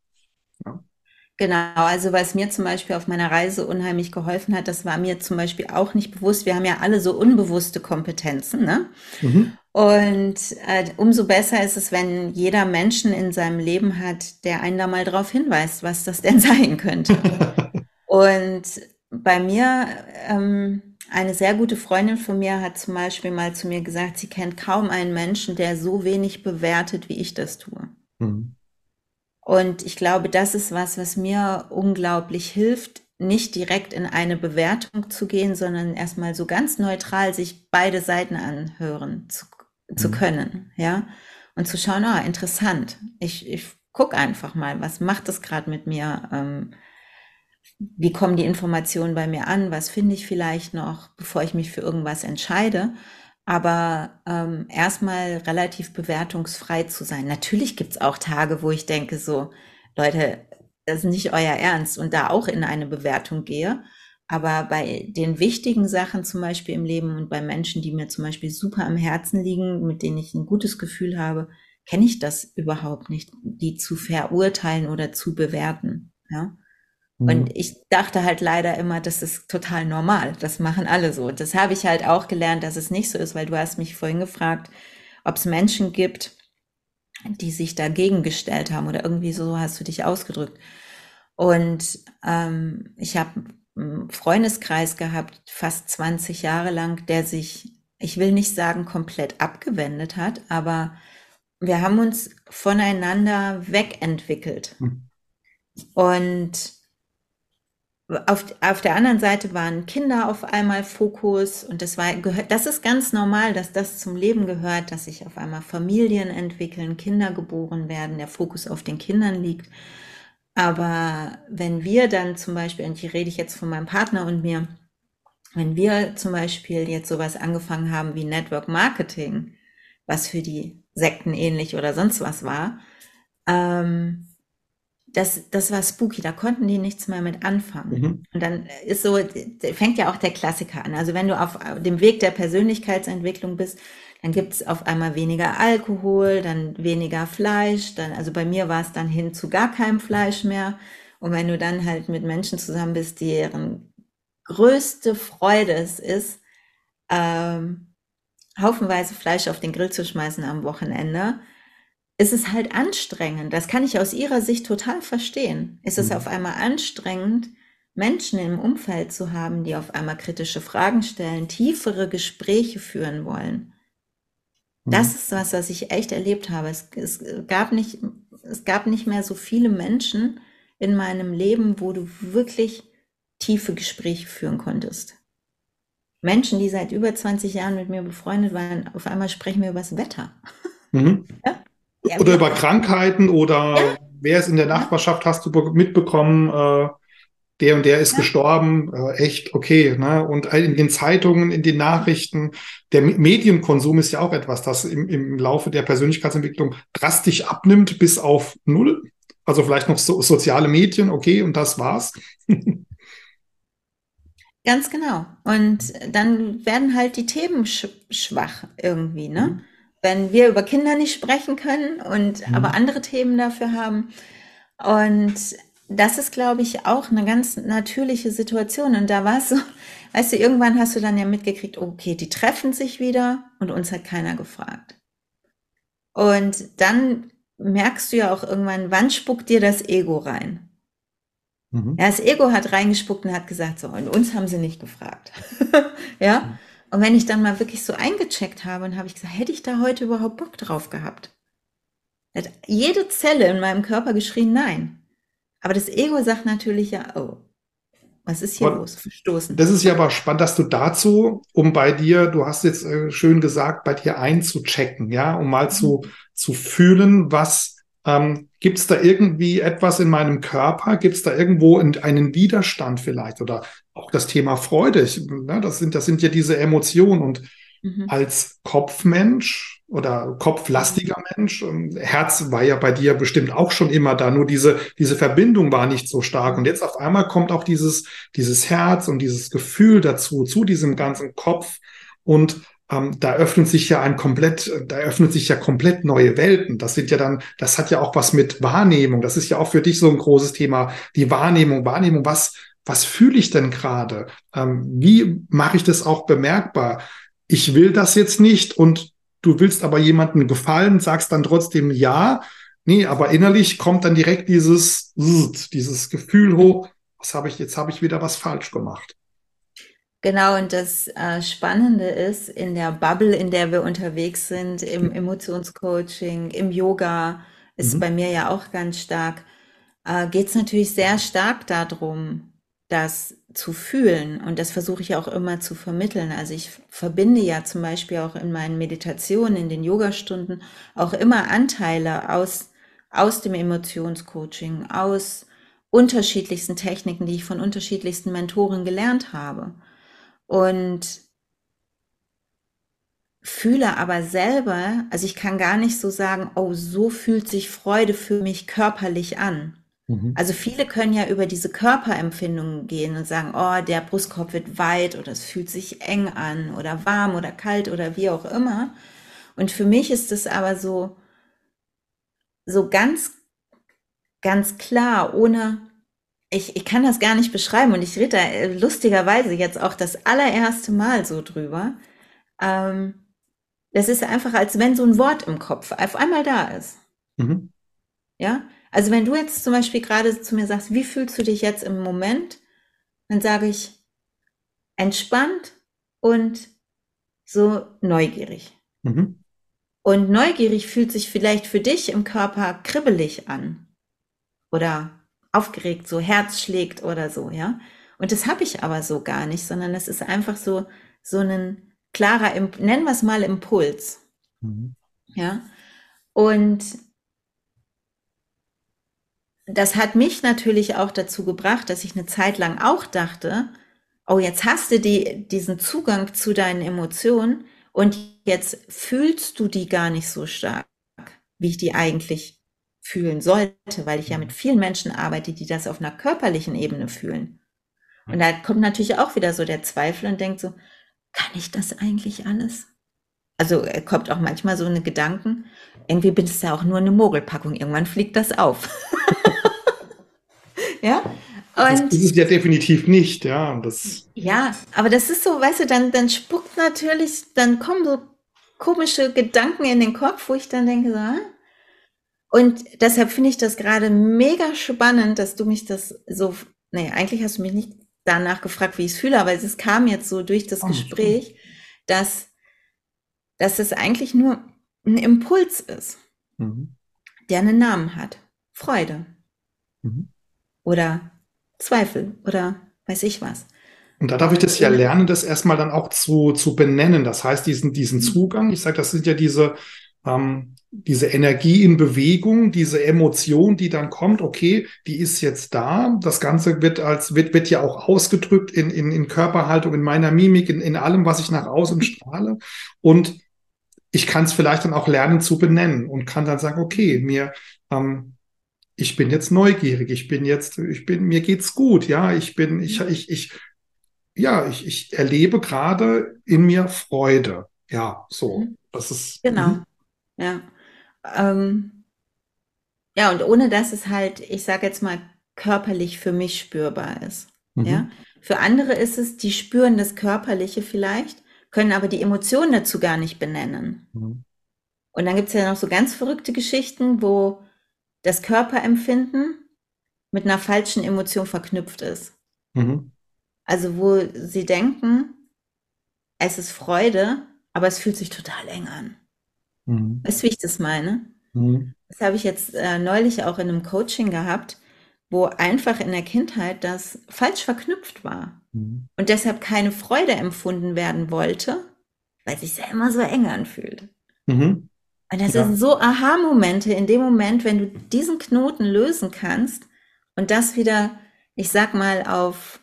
Speaker 2: Genau, also was mir zum Beispiel auf meiner Reise unheimlich geholfen hat, das war mir zum Beispiel auch nicht bewusst. Wir haben ja alle so unbewusste Kompetenzen, ne? Mhm. Und äh, umso besser ist es, wenn jeder Menschen in seinem Leben hat, der einen da mal drauf hinweist, was das denn [laughs] sein könnte. Und bei mir, ähm, eine sehr gute Freundin von mir hat zum Beispiel mal zu mir gesagt, sie kennt kaum einen Menschen, der so wenig bewertet, wie ich das tue. Mhm. Und ich glaube, das ist was, was mir unglaublich hilft, nicht direkt in eine Bewertung zu gehen, sondern erstmal so ganz neutral sich beide Seiten anhören zu, zu mhm. können, ja. Und zu schauen, ah, interessant. Ich, ich guck einfach mal, was macht das gerade mit mir? Ähm, wie kommen die Informationen bei mir an? Was finde ich vielleicht noch, bevor ich mich für irgendwas entscheide? Aber ähm, erstmal relativ bewertungsfrei zu sein. Natürlich gibt's auch Tage, wo ich denke, so, Leute, das ist nicht euer Ernst und da auch in eine Bewertung gehe. Aber bei den wichtigen Sachen zum Beispiel im Leben und bei Menschen, die mir zum Beispiel super am Herzen liegen, mit denen ich ein gutes Gefühl habe, kenne ich das überhaupt nicht, die zu verurteilen oder zu bewerten. Ja. Mhm. Und ich dachte halt leider immer, das ist total normal. Das machen alle so. Das habe ich halt auch gelernt, dass es nicht so ist, weil du hast mich vorhin gefragt, ob es Menschen gibt, die sich dagegen gestellt haben oder irgendwie so hast du dich ausgedrückt. Und ähm, ich habe einen Freundeskreis gehabt, fast 20 Jahre lang, der sich, ich will nicht sagen, komplett abgewendet hat, aber wir haben uns voneinander wegentwickelt. Hm. Und auf, auf der anderen Seite waren Kinder auf einmal Fokus und das war gehört, das ist ganz normal, dass das zum Leben gehört, dass sich auf einmal Familien entwickeln, Kinder geboren werden, der Fokus auf den Kindern liegt. Aber wenn wir dann zum Beispiel, und hier rede ich jetzt von meinem Partner und mir, wenn wir zum Beispiel jetzt sowas angefangen haben wie Network Marketing, was für die Sekten ähnlich oder sonst was war, ähm, das, das war spooky, da konnten die nichts mehr mit anfangen. Mhm. Und dann ist so, fängt ja auch der Klassiker an. Also wenn du auf dem Weg der Persönlichkeitsentwicklung bist, dann gibt es auf einmal weniger Alkohol, dann weniger Fleisch, dann, also bei mir war es dann hin zu gar keinem Fleisch mehr. Und wenn du dann halt mit Menschen zusammen bist, deren größte Freude es ist, ähm, haufenweise Fleisch auf den Grill zu schmeißen am Wochenende, ist es halt anstrengend. Das kann ich aus ihrer Sicht total verstehen. Ist es mhm. auf einmal anstrengend, Menschen im Umfeld zu haben, die auf einmal kritische Fragen stellen, tiefere Gespräche führen wollen. Das mhm. ist was, was ich echt erlebt habe. Es, es, gab nicht, es gab nicht mehr so viele Menschen in meinem Leben, wo du wirklich tiefe Gespräche führen konntest. Menschen, die seit über 20 Jahren mit mir befreundet waren, auf einmal sprechen wir über das Wetter.
Speaker 1: Mhm. Ja? Ja, oder über Krankheiten oder ja. wer ist in der Nachbarschaft, hast du mitbekommen, äh, der und der ist ja. gestorben, äh, echt okay. Ne? Und in den Zeitungen, in den Nachrichten, der Medienkonsum ist ja auch etwas, das im, im Laufe der Persönlichkeitsentwicklung drastisch abnimmt bis auf null. Also vielleicht noch so, soziale Medien, okay, und das war's. [laughs]
Speaker 2: Ganz genau. Und dann werden halt die Themen sch schwach irgendwie, ne? Mhm wenn wir über Kinder nicht sprechen können und mhm. aber andere Themen dafür haben. Und das ist, glaube ich, auch eine ganz natürliche Situation. Und da war es so, [laughs] weißt du, irgendwann hast du dann ja mitgekriegt, okay, die treffen sich wieder und uns hat keiner gefragt. Und dann merkst du ja auch irgendwann, wann spuckt dir das Ego rein? Mhm. Ja, das Ego hat reingespuckt und hat gesagt, so, und uns haben sie nicht gefragt. [laughs] ja. Mhm. Und wenn ich dann mal wirklich so eingecheckt habe und habe ich gesagt, hätte ich da heute überhaupt Bock drauf gehabt? Hat jede Zelle in meinem Körper geschrien, nein. Aber das Ego sagt natürlich ja, oh, was ist hier und los?
Speaker 1: Verstoßen. Das ist ja aber spannend, dass du dazu, um bei dir, du hast jetzt äh, schön gesagt, bei dir einzuchecken, ja, um mal mhm. zu, zu fühlen, was ähm, Gibt es da irgendwie etwas in meinem Körper? Gibt es da irgendwo einen Widerstand vielleicht? Oder auch das Thema Freude? Ich, ne, das, sind, das sind ja diese Emotionen. Und mhm. als Kopfmensch oder kopflastiger Mensch, ähm, Herz war ja bei dir bestimmt auch schon immer da, nur diese, diese Verbindung war nicht so stark. Und jetzt auf einmal kommt auch dieses, dieses Herz und dieses Gefühl dazu, zu diesem ganzen Kopf. Und ähm, da öffnet sich ja ein komplett, da öffnet sich ja komplett neue Welten. Das sind ja dann, das hat ja auch was mit Wahrnehmung. Das ist ja auch für dich so ein großes Thema. Die Wahrnehmung, Wahrnehmung, was, was fühle ich denn gerade? Ähm, wie mache ich das auch bemerkbar? Ich will das jetzt nicht und du willst aber jemandem gefallen, sagst dann trotzdem ja. Nee, aber innerlich kommt dann direkt dieses, dieses Gefühl hoch, was habe ich, jetzt habe ich wieder was falsch gemacht.
Speaker 2: Genau, und das äh, Spannende ist, in der Bubble, in der wir unterwegs sind, im Emotionscoaching, im Yoga, ist mhm. bei mir ja auch ganz stark, äh, geht es natürlich sehr stark darum, das zu fühlen. Und das versuche ich auch immer zu vermitteln. Also ich verbinde ja zum Beispiel auch in meinen Meditationen, in den Yogastunden auch immer Anteile aus, aus dem Emotionscoaching, aus unterschiedlichsten Techniken, die ich von unterschiedlichsten Mentoren gelernt habe. Und fühle aber selber, also ich kann gar nicht so sagen, oh, so fühlt sich Freude für mich körperlich an. Mhm. Also viele können ja über diese Körperempfindungen gehen und sagen, oh, der Brustkorb wird weit oder es fühlt sich eng an oder warm oder kalt oder wie auch immer. Und für mich ist es aber so, so ganz, ganz klar, ohne, ich, ich kann das gar nicht beschreiben und ich rede da äh, lustigerweise jetzt auch das allererste Mal so drüber. Ähm, das ist einfach, als wenn so ein Wort im Kopf auf einmal da ist. Mhm. Ja, also wenn du jetzt zum Beispiel gerade zu mir sagst, wie fühlst du dich jetzt im Moment, dann sage ich entspannt und so neugierig. Mhm. Und neugierig fühlt sich vielleicht für dich im Körper kribbelig an oder aufgeregt, so Herz schlägt oder so, ja. Und das habe ich aber so gar nicht, sondern es ist einfach so so ein klarer, nennen wir es mal Impuls, mhm. ja. Und das hat mich natürlich auch dazu gebracht, dass ich eine Zeit lang auch dachte, oh, jetzt hast du die, diesen Zugang zu deinen Emotionen und jetzt fühlst du die gar nicht so stark, wie ich die eigentlich fühlen sollte, weil ich ja mit vielen Menschen arbeite, die das auf einer körperlichen Ebene fühlen. Und da kommt natürlich auch wieder so der Zweifel und denkt so, kann ich das eigentlich alles? Also kommt auch manchmal so eine Gedanken, irgendwie bin es ja auch nur eine Mogelpackung, irgendwann fliegt das auf. [laughs]
Speaker 1: ja. Und, das ist es ja definitiv nicht, ja. Das
Speaker 2: ja, aber das ist so, weißt du, dann, dann spuckt natürlich, dann kommen so komische Gedanken in den Kopf, wo ich dann denke, so. Und deshalb finde ich das gerade mega spannend, dass du mich das so, nee, eigentlich hast du mich nicht danach gefragt, wie ich es fühle, aber es kam jetzt so durch das oh, Gespräch, dass, dass es eigentlich nur ein Impuls ist, mhm. der einen Namen hat. Freude. Mhm. Oder Zweifel oder weiß ich was.
Speaker 1: Und da darf ich das ja lernen, das erstmal dann auch zu, zu benennen. Das heißt, diesen, diesen mhm. Zugang, ich sage, das sind ja diese, ähm, diese Energie in Bewegung, diese Emotion, die dann kommt, okay, die ist jetzt da. Das Ganze wird als, wird, wird ja auch ausgedrückt in, in, in Körperhaltung, in meiner Mimik, in, in allem, was ich nach außen mhm. [laughs] strahle. Und ich kann es vielleicht dann auch lernen zu benennen und kann dann sagen, okay, mir, ähm, ich bin jetzt neugierig, ich bin jetzt, ich bin, mir geht's gut, ja, ich bin, ich, ich, ich, ja, ich, ich erlebe gerade in mir Freude. Ja, so. Mhm. Das ist.
Speaker 2: Genau. Ja. Ähm, ja, und ohne dass es halt, ich sage jetzt mal, körperlich für mich spürbar ist. Mhm. Ja. Für andere ist es, die spüren das Körperliche vielleicht, können aber die Emotionen dazu gar nicht benennen. Mhm. Und dann gibt es ja noch so ganz verrückte Geschichten, wo das Körperempfinden mit einer falschen Emotion verknüpft ist. Mhm. Also wo sie denken, es ist Freude, aber es fühlt sich total eng an. Mhm. Weißt du, wie ich das meine? Mhm. Das habe ich jetzt äh, neulich auch in einem Coaching gehabt, wo einfach in der Kindheit das falsch verknüpft war mhm. und deshalb keine Freude empfunden werden wollte, weil sich ja immer so eng anfühlt. Mhm. Und das ja. sind so Aha-Momente in dem Moment, wenn du diesen Knoten lösen kannst und das wieder, ich sag mal, auf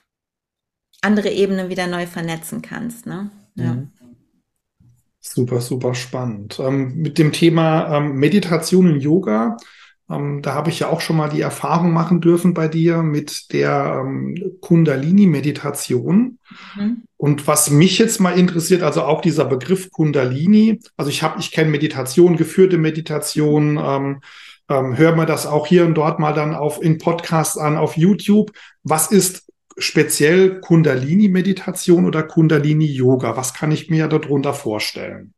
Speaker 2: andere Ebenen wieder neu vernetzen kannst. Ne? Ja. Mhm.
Speaker 1: Super, super spannend. Ähm, mit dem Thema ähm, Meditation und Yoga, ähm, da habe ich ja auch schon mal die Erfahrung machen dürfen bei dir mit der ähm, Kundalini-Meditation. Mhm. Und was mich jetzt mal interessiert, also auch dieser Begriff Kundalini, also ich habe, ich kenne Meditation, geführte Meditation, ähm, ähm, höre mir das auch hier und dort mal dann auf in Podcasts an, auf YouTube. Was ist speziell Kundalini-Meditation oder Kundalini-Yoga? Was kann ich mir darunter vorstellen?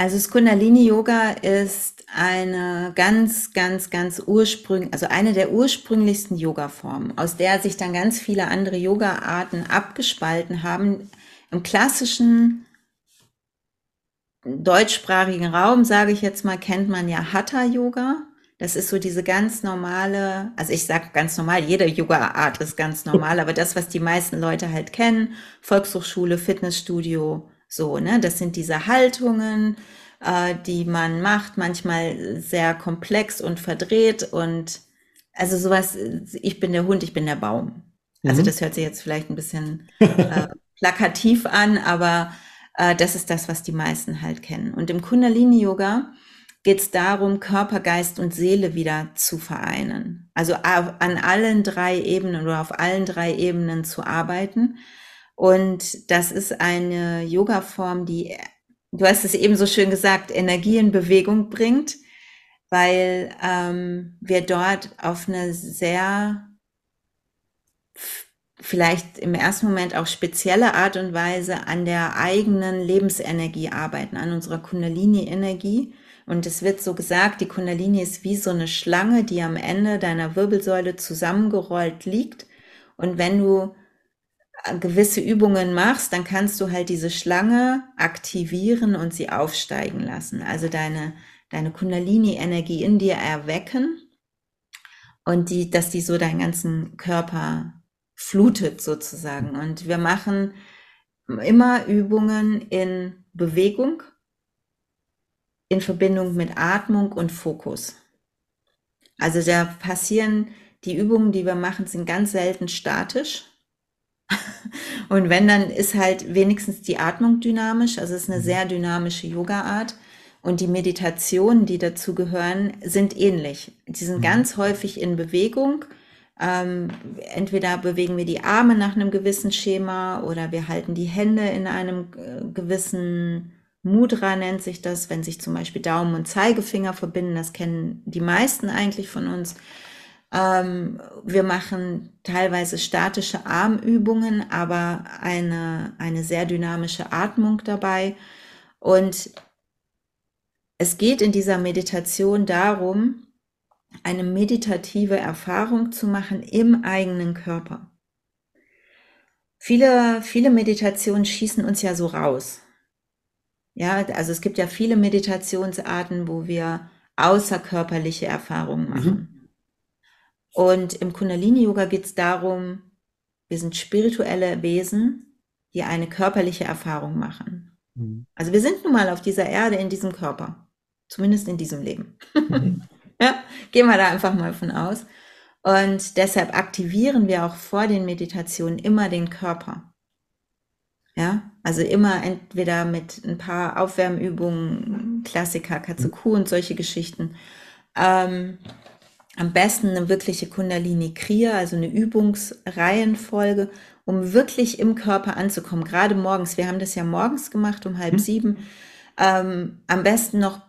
Speaker 2: Also das Kundalini-Yoga ist eine ganz, ganz, ganz ursprünglich, also eine der ursprünglichsten Yoga-Formen, aus der sich dann ganz viele andere Yoga-Arten abgespalten haben. Im klassischen deutschsprachigen Raum, sage ich jetzt mal, kennt man ja Hatha-Yoga. Das ist so diese ganz normale, also ich sage ganz normal, jede Yoga-Art ist ganz normal, aber das, was die meisten Leute halt kennen, Volkshochschule, Fitnessstudio, so, ne, das sind diese Haltungen, äh, die man macht, manchmal sehr komplex und verdreht und also sowas, ich bin der Hund, ich bin der Baum. Also mhm. das hört sich jetzt vielleicht ein bisschen äh, [laughs] plakativ an, aber äh, das ist das, was die meisten halt kennen. Und im Kundalini-Yoga geht es darum, Körper, Geist und Seele wieder zu vereinen. Also an allen drei Ebenen oder auf allen drei Ebenen zu arbeiten. Und das ist eine Yoga-Form, die, du hast es eben so schön gesagt, Energie in Bewegung bringt, weil ähm, wir dort auf eine sehr vielleicht im ersten Moment auch spezielle Art und Weise an der eigenen Lebensenergie arbeiten, an unserer Kundalini-Energie. Und es wird so gesagt, die Kundalini ist wie so eine Schlange, die am Ende deiner Wirbelsäule zusammengerollt liegt. Und wenn du äh, gewisse Übungen machst, dann kannst du halt diese Schlange aktivieren und sie aufsteigen lassen. Also deine, deine Kundalini-Energie in dir erwecken und die, dass die so deinen ganzen Körper flutet sozusagen. Und wir machen immer Übungen in Bewegung, in Verbindung mit Atmung und Fokus. Also da passieren, die Übungen, die wir machen, sind ganz selten statisch. [laughs] Und wenn, dann ist halt wenigstens die Atmung dynamisch. Also es ist eine mhm. sehr dynamische Yoga-Art. Und die Meditationen, die dazu gehören, sind ähnlich. Die sind mhm. ganz häufig in Bewegung ähm, entweder bewegen wir die Arme nach einem gewissen Schema oder wir halten die Hände in einem äh, gewissen Mudra nennt sich das, wenn sich zum Beispiel Daumen und Zeigefinger verbinden. Das kennen die meisten eigentlich von uns. Ähm, wir machen teilweise statische Armübungen, aber eine, eine sehr dynamische Atmung dabei. Und es geht in dieser Meditation darum, eine meditative Erfahrung zu machen im eigenen Körper. Viele, viele Meditationen schießen uns ja so raus. Ja, also es gibt ja viele Meditationsarten, wo wir außerkörperliche Erfahrungen mhm. machen. Mhm. Und im Kundalini-Yoga geht es darum, wir sind spirituelle Wesen, die eine körperliche Erfahrung machen. Mhm. Also wir sind nun mal auf dieser Erde in diesem Körper, zumindest in diesem Leben. Mhm. [laughs] Ja, gehen wir da einfach mal von aus. Und deshalb aktivieren wir auch vor den Meditationen immer den Körper. Ja, also immer entweder mit ein paar Aufwärmübungen, Klassiker, Katsuku und solche Geschichten. Ähm, am besten eine wirkliche Kundalini Kriya, also eine Übungsreihenfolge, um wirklich im Körper anzukommen. Gerade morgens. Wir haben das ja morgens gemacht um halb mhm. sieben. Ähm, am besten noch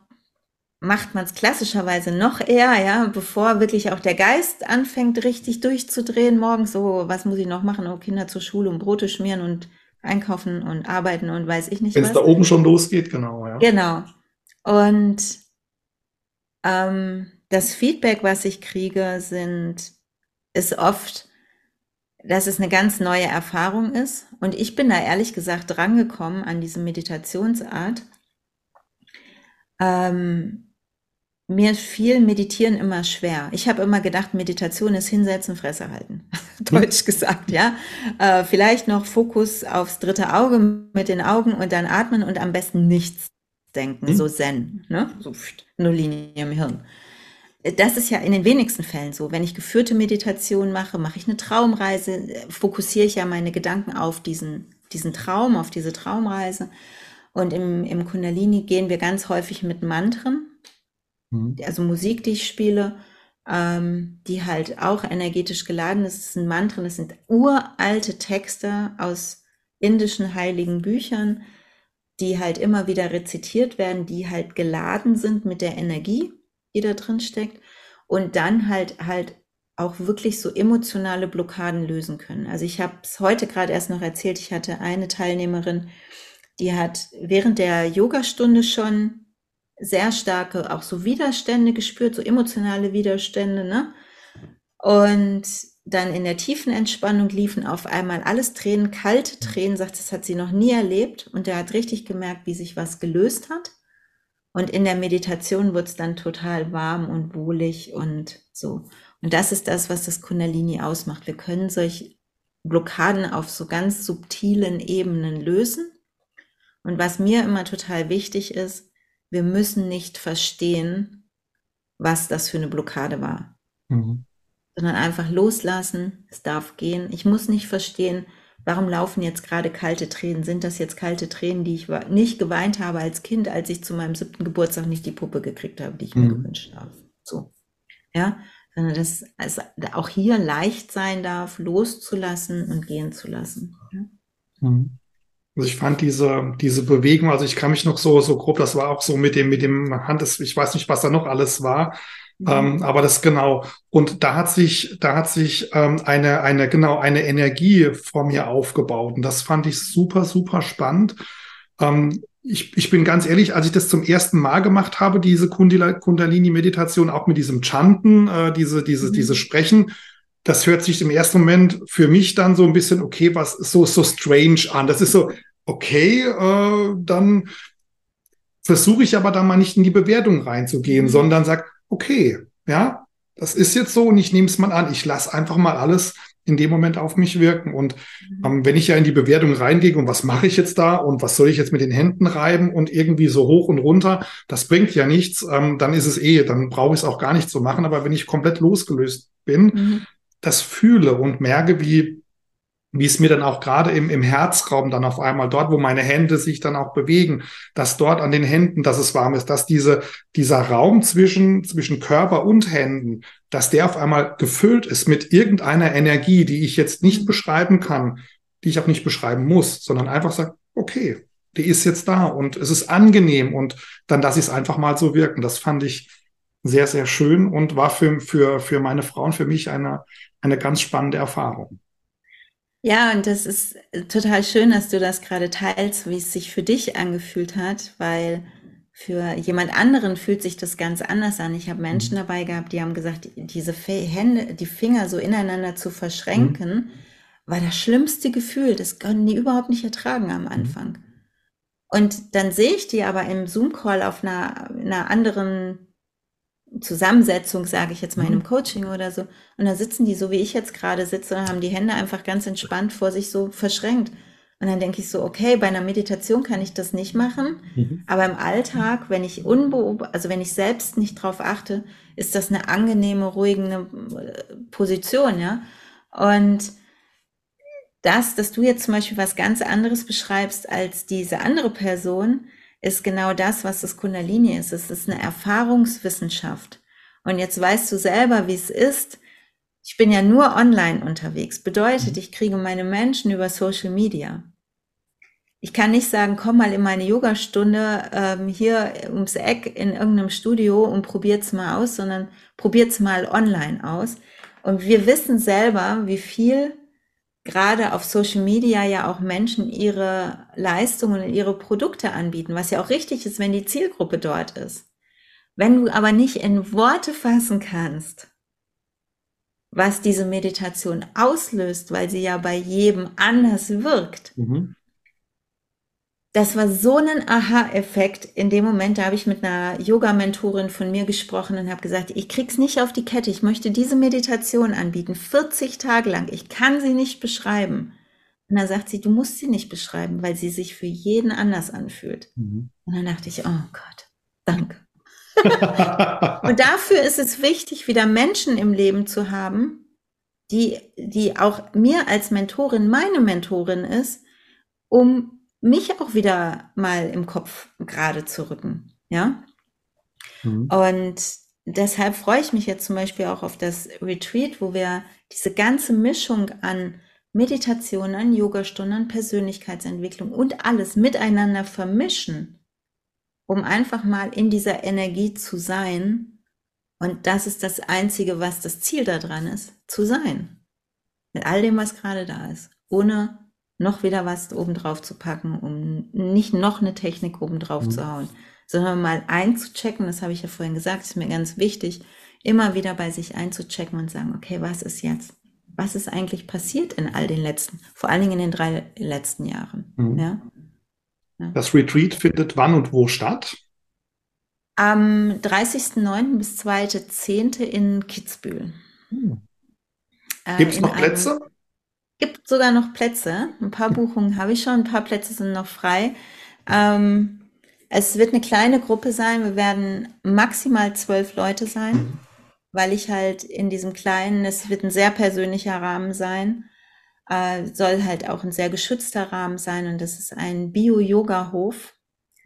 Speaker 2: macht man es klassischerweise noch eher, ja, bevor wirklich auch der Geist anfängt, richtig durchzudrehen. Morgens so, was muss ich noch machen? Oh, Kinder zur Schule und Brote schmieren und einkaufen und arbeiten und weiß ich nicht
Speaker 1: Wenn es da oben schon losgeht, genau, ja.
Speaker 2: Genau. Und ähm, das Feedback, was ich kriege, sind, ist oft, dass es eine ganz neue Erfahrung ist. Und ich bin da ehrlich gesagt drangekommen an diese Meditationsart. Ähm, mir fiel Meditieren immer schwer. Ich habe immer gedacht, Meditation ist hinsetzen, Fresse halten. [laughs] Deutsch gesagt, ja. Äh, vielleicht noch Fokus aufs dritte Auge mit den Augen und dann atmen und am besten nichts denken, hm. so Zen, ne? So nur Linie im Hirn. Das ist ja in den wenigsten Fällen so. Wenn ich geführte Meditation mache, mache ich eine Traumreise, fokussiere ich ja meine Gedanken auf diesen, diesen Traum, auf diese Traumreise. Und im, im Kundalini gehen wir ganz häufig mit Mantren Mhm. Also Musik, die ich spiele, ähm, die halt auch energetisch geladen ist. Es sind Mantren, es sind uralte Texte aus indischen heiligen Büchern, die halt immer wieder rezitiert werden, die halt geladen sind mit der Energie, die da drin steckt und dann halt halt auch wirklich so emotionale Blockaden lösen können. Also ich habe es heute gerade erst noch erzählt, ich hatte eine Teilnehmerin, die hat während der Yogastunde schon sehr starke auch so Widerstände gespürt, so emotionale Widerstände, ne? Und dann in der tiefen Entspannung liefen auf einmal alles Tränen, kalte Tränen, sagt, das hat sie noch nie erlebt. Und er hat richtig gemerkt, wie sich was gelöst hat. Und in der Meditation wird es dann total warm und wohlig und so. Und das ist das, was das Kundalini ausmacht. Wir können solche Blockaden auf so ganz subtilen Ebenen lösen. Und was mir immer total wichtig ist, wir müssen nicht verstehen, was das für eine Blockade war. Mhm. Sondern einfach loslassen, es darf gehen. Ich muss nicht verstehen, warum laufen jetzt gerade kalte Tränen? Sind das jetzt kalte Tränen, die ich nicht geweint habe als Kind, als ich zu meinem siebten Geburtstag nicht die Puppe gekriegt habe, die ich mhm. mir gewünscht habe? So. Ja, sondern dass es auch hier leicht sein darf, loszulassen und gehen zu lassen.
Speaker 1: Mhm. Also ich fand diese, diese Bewegung, also ich kann mich noch so, so grob, das war auch so mit dem, mit dem Hand, ich weiß nicht, was da noch alles war, mhm. ähm, aber das genau. Und da hat sich, da hat sich ähm, eine, eine, genau, eine Energie vor mir aufgebaut. Und das fand ich super, super spannend. Ähm, ich, ich bin ganz ehrlich, als ich das zum ersten Mal gemacht habe, diese Kundalini-Meditation, auch mit diesem Chanten, äh, diese, diese, mhm. diese Sprechen, das hört sich im ersten Moment für mich dann so ein bisschen, okay, was so, so strange an. Das ist so, okay, äh, dann versuche ich aber da mal nicht in die Bewertung reinzugehen, mhm. sondern sag, okay, ja, das ist jetzt so und ich nehme es mal an. Ich lasse einfach mal alles in dem Moment auf mich wirken. Und mhm. ähm, wenn ich ja in die Bewertung reingehe und was mache ich jetzt da und was soll ich jetzt mit den Händen reiben und irgendwie so hoch und runter, das bringt ja nichts, ähm, dann ist es eh, dann brauche ich es auch gar nicht zu machen. Aber wenn ich komplett losgelöst bin, mhm. Das fühle und merke, wie wie es mir dann auch gerade im, im Herzraum dann auf einmal dort, wo meine Hände sich dann auch bewegen, dass dort an den Händen, dass es warm ist, dass diese, dieser Raum zwischen, zwischen Körper und Händen, dass der auf einmal gefüllt ist mit irgendeiner Energie, die ich jetzt nicht beschreiben kann, die ich auch nicht beschreiben muss, sondern einfach sage, okay, die ist jetzt da und es ist angenehm und dann lasse ich es einfach mal so wirken. Das fand ich sehr, sehr schön und war für, für, für meine Frau und für mich eine, eine ganz spannende Erfahrung.
Speaker 2: Ja, und das ist total schön, dass du das gerade teilst, wie es sich für dich angefühlt hat, weil für jemand anderen fühlt sich das ganz anders an. Ich habe Menschen mhm. dabei gehabt, die haben gesagt, diese Hände, die Finger so ineinander zu verschränken, mhm. war das schlimmste Gefühl. Das können die überhaupt nicht ertragen am mhm. Anfang. Und dann sehe ich die aber im Zoom-Call auf einer, einer anderen Zusammensetzung, sage ich jetzt mal in einem mhm. Coaching oder so. Und da sitzen die so, wie ich jetzt gerade sitze, und haben die Hände einfach ganz entspannt vor sich so verschränkt. Und dann denke ich so, okay, bei einer Meditation kann ich das nicht machen, mhm. aber im Alltag, wenn ich unbeobacht, also wenn ich selbst nicht drauf achte, ist das eine angenehme, ruhige äh, Position, ja. Und das, dass du jetzt zum Beispiel was ganz anderes beschreibst als diese andere Person, ist genau das, was das Kundalini ist. Es ist eine Erfahrungswissenschaft. Und jetzt weißt du selber, wie es ist. Ich bin ja nur online unterwegs. Bedeutet, ich kriege meine Menschen über Social Media. Ich kann nicht sagen, komm mal in meine Yogastunde ähm, hier ums Eck in irgendeinem Studio und probiert's mal aus, sondern probiert's mal online aus. Und wir wissen selber, wie viel gerade auf Social Media ja auch Menschen ihre Leistungen und ihre Produkte anbieten, was ja auch richtig ist, wenn die Zielgruppe dort ist. Wenn du aber nicht in Worte fassen kannst, was diese Meditation auslöst, weil sie ja bei jedem anders wirkt, mhm das war so ein Aha-Effekt. In dem Moment, da habe ich mit einer Yoga-Mentorin von mir gesprochen und habe gesagt, ich krieg's nicht auf die Kette. Ich möchte diese Meditation anbieten, 40 Tage lang. Ich kann sie nicht beschreiben. Und dann sagt sie, du musst sie nicht beschreiben, weil sie sich für jeden anders anfühlt. Mhm. Und dann dachte ich, oh Gott, danke. [laughs] und dafür ist es wichtig, wieder Menschen im Leben zu haben, die, die auch mir als Mentorin meine Mentorin ist, um mich auch wieder mal im Kopf gerade zu rücken. Ja. Mhm. Und deshalb freue ich mich jetzt zum Beispiel auch auf das Retreat, wo wir diese ganze Mischung an Meditation, an Yogastunden, an Persönlichkeitsentwicklung und alles miteinander vermischen, um einfach mal in dieser Energie zu sein. Und das ist das Einzige, was das Ziel daran ist, zu sein. Mit all dem, was gerade da ist. Ohne noch wieder was obendrauf zu packen, um nicht noch eine Technik obendrauf mhm. zu hauen, sondern mal einzuchecken, das habe ich ja vorhin gesagt, ist mir ganz wichtig, immer wieder bei sich einzuchecken und sagen, okay, was ist jetzt? Was ist eigentlich passiert in all den letzten, vor allen Dingen in den drei letzten Jahren? Mhm. Ja?
Speaker 1: ja? Das Retreat findet wann und wo statt?
Speaker 2: Am 30.09. bis 2.10. in Kitzbühel. Hm.
Speaker 1: Gibt es noch Plätze?
Speaker 2: Einem, gibt sogar noch Plätze. Ein paar Buchungen habe ich schon, ein paar Plätze sind noch frei. Ähm, es wird eine kleine Gruppe sein. Wir werden maximal zwölf Leute sein, mhm. weil ich halt in diesem kleinen, es wird ein sehr persönlicher Rahmen sein, äh, soll halt auch ein sehr geschützter Rahmen sein und das ist ein Bio-Yoga-Hof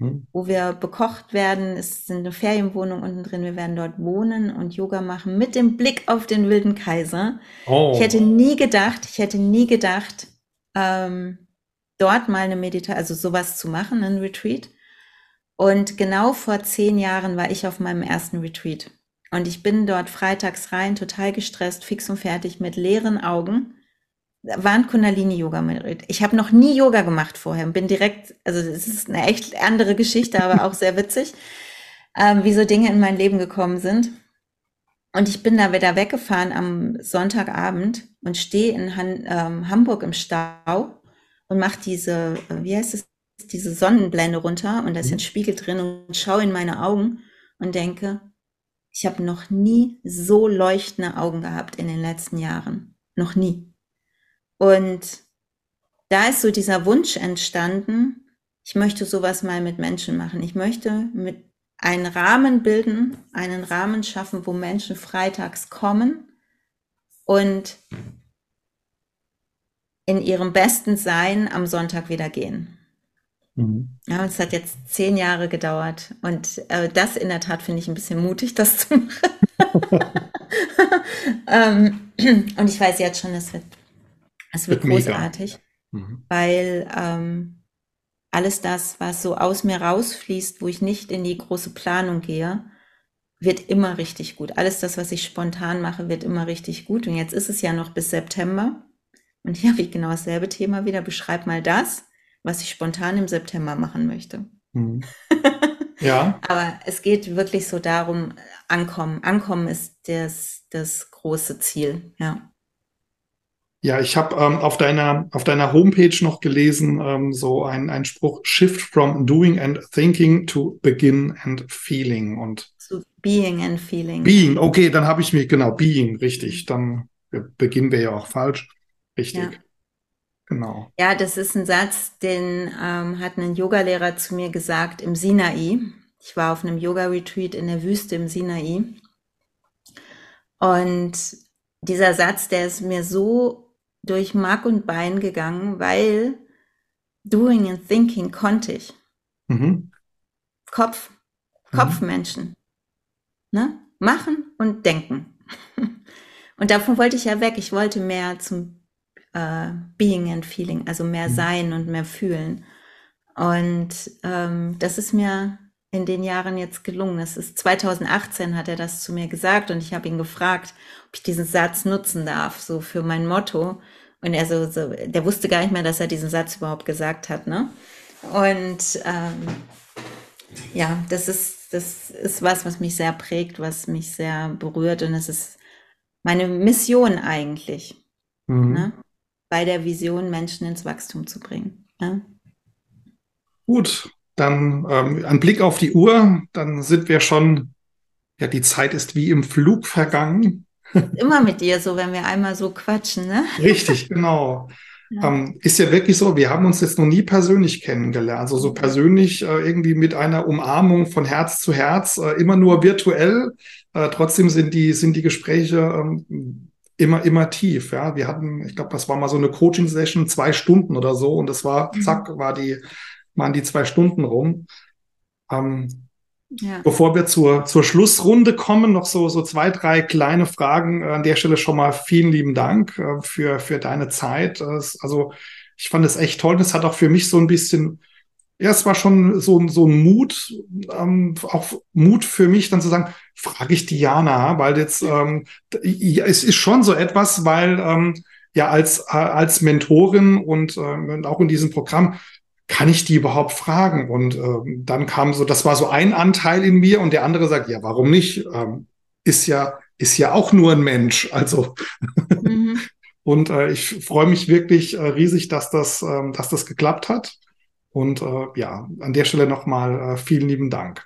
Speaker 2: hm. wo wir bekocht werden. Es sind eine Ferienwohnung unten drin. Wir werden dort wohnen und Yoga machen mit dem Blick auf den wilden Kaiser. Oh. Ich hätte nie gedacht, ich hätte nie gedacht, ähm, dort mal eine Meditation, also sowas zu machen, ein Retreat. Und genau vor zehn Jahren war ich auf meinem ersten Retreat. Und ich bin dort freitags rein, total gestresst, fix und fertig, mit leeren Augen war ein Kundalini-Yoga mit. Ich habe noch nie Yoga gemacht vorher und bin direkt, also es ist eine echt andere Geschichte, aber auch sehr witzig, ähm, wie so Dinge in mein Leben gekommen sind. Und ich bin da wieder weggefahren am Sonntagabend und stehe in Han ähm, Hamburg im Stau und mache diese, äh, wie heißt es, diese Sonnenblende runter und da ist ein mhm. Spiegel drin und schaue in meine Augen und denke, ich habe noch nie so leuchtende Augen gehabt in den letzten Jahren. Noch nie. Und da ist so dieser Wunsch entstanden, ich möchte sowas mal mit Menschen machen. Ich möchte mit einen Rahmen bilden, einen Rahmen schaffen, wo Menschen freitags kommen und in ihrem besten Sein am Sonntag wieder gehen. Mhm. Ja, es hat jetzt zehn Jahre gedauert und äh, das in der Tat finde ich ein bisschen mutig, das zu machen. [laughs] [laughs] ähm, und ich weiß jetzt schon, es wird es wird, wird großartig, mhm. weil ähm, alles das, was so aus mir rausfließt, wo ich nicht in die große Planung gehe, wird immer richtig gut. Alles das, was ich spontan mache, wird immer richtig gut. Und jetzt ist es ja noch bis September. Und hier [laughs] habe ich genau dasselbe Thema wieder. Beschreib mal das, was ich spontan im September machen möchte. Mhm. [laughs] Ja. Aber es geht wirklich so darum, ankommen. Ankommen ist das, das große Ziel, ja.
Speaker 1: Ja, ich habe ähm, auf deiner auf deiner Homepage noch gelesen ähm, so ein ein Spruch Shift from doing and thinking to begin and feeling und
Speaker 2: so being and feeling.
Speaker 1: Being, okay, dann habe ich mich genau being richtig. Dann beginnen wir ja auch falsch, richtig. Ja. Genau.
Speaker 2: Ja, das ist ein Satz, den ähm, hat ein Yogalehrer zu mir gesagt im Sinai. Ich war auf einem Yoga-Retreat in der Wüste im Sinai. Und dieser Satz, der ist mir so durch Mark und Bein gegangen, weil Doing and Thinking konnte ich. Mhm. Kopf, mhm. Kopfmenschen. Ne? Machen und denken. [laughs] und davon wollte ich ja weg. Ich wollte mehr zum äh, Being and Feeling, also mehr mhm. sein und mehr fühlen. Und ähm, das ist mir in den Jahren jetzt gelungen. Es ist 2018 hat er das zu mir gesagt und ich habe ihn gefragt, ob ich diesen Satz nutzen darf, so für mein Motto. Und er so, so der wusste gar nicht mehr, dass er diesen Satz überhaupt gesagt hat, ne? Und ähm, ja, das ist, das ist was, was mich sehr prägt, was mich sehr berührt und es ist meine Mission eigentlich, mhm. ne? bei der Vision, Menschen ins Wachstum zu bringen. Ne?
Speaker 1: Gut, dann ähm, ein Blick auf die Uhr, dann sind wir schon, ja, die Zeit ist wie im Flug vergangen. [laughs]
Speaker 2: Immer mit dir so, wenn wir einmal so quatschen, ne?
Speaker 1: Richtig, genau. [laughs] Ja. Ähm, ist ja wirklich so, wir haben uns jetzt noch nie persönlich kennengelernt. Also so persönlich äh, irgendwie mit einer Umarmung von Herz zu Herz, äh, immer nur virtuell. Äh, trotzdem sind die, sind die Gespräche ähm, immer, immer tief. Ja, wir hatten, ich glaube, das war mal so eine Coaching-Session, zwei Stunden oder so, und das war, mhm. zack, war die, waren die zwei Stunden rum. Ähm, ja. Bevor wir zur, zur Schlussrunde kommen, noch so, so zwei, drei kleine Fragen. Äh, an der Stelle schon mal vielen lieben Dank äh, für, für deine Zeit. Also ich fand es echt toll. Das hat auch für mich so ein bisschen, ja, es war schon so, so ein Mut, ähm, auch Mut für mich, dann zu sagen, frage ich Diana, weil jetzt, ähm, ja, es ist schon so etwas, weil ähm, ja als, äh, als Mentorin und äh, auch in diesem Programm kann ich die überhaupt fragen? Und äh, dann kam so, das war so ein Anteil in mir und der andere sagt, ja, warum nicht? Ähm, ist ja, ist ja auch nur ein Mensch. Also mhm. [laughs] und äh, ich freue mich wirklich äh, riesig, dass das, äh, dass das geklappt hat. Und äh, ja, an der Stelle nochmal äh, vielen lieben Dank.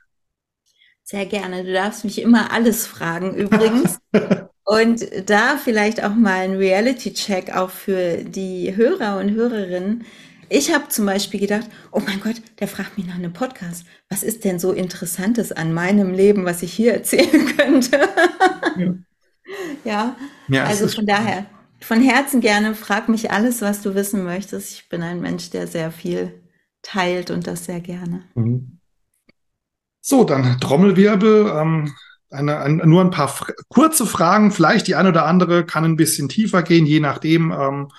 Speaker 2: Sehr gerne. Du darfst mich immer alles fragen, übrigens. [laughs] Und da vielleicht auch mal ein Reality-Check auch für die Hörer und Hörerinnen. Ich habe zum Beispiel gedacht, oh mein Gott, der fragt mich nach einem Podcast. Was ist denn so Interessantes an meinem Leben, was ich hier [laughs] erzählen könnte? ja. ja. ja also von daher, von Herzen gerne, frag mich alles, was du wissen möchtest. Ich bin ein Mensch, der sehr viel teilt und das sehr gerne. Mhm.
Speaker 1: So, dann Trommelwirbel. Ähm, eine, ein, nur ein paar kurze Fragen. Vielleicht die eine oder andere kann ein bisschen tiefer gehen, je nachdem. Ähm,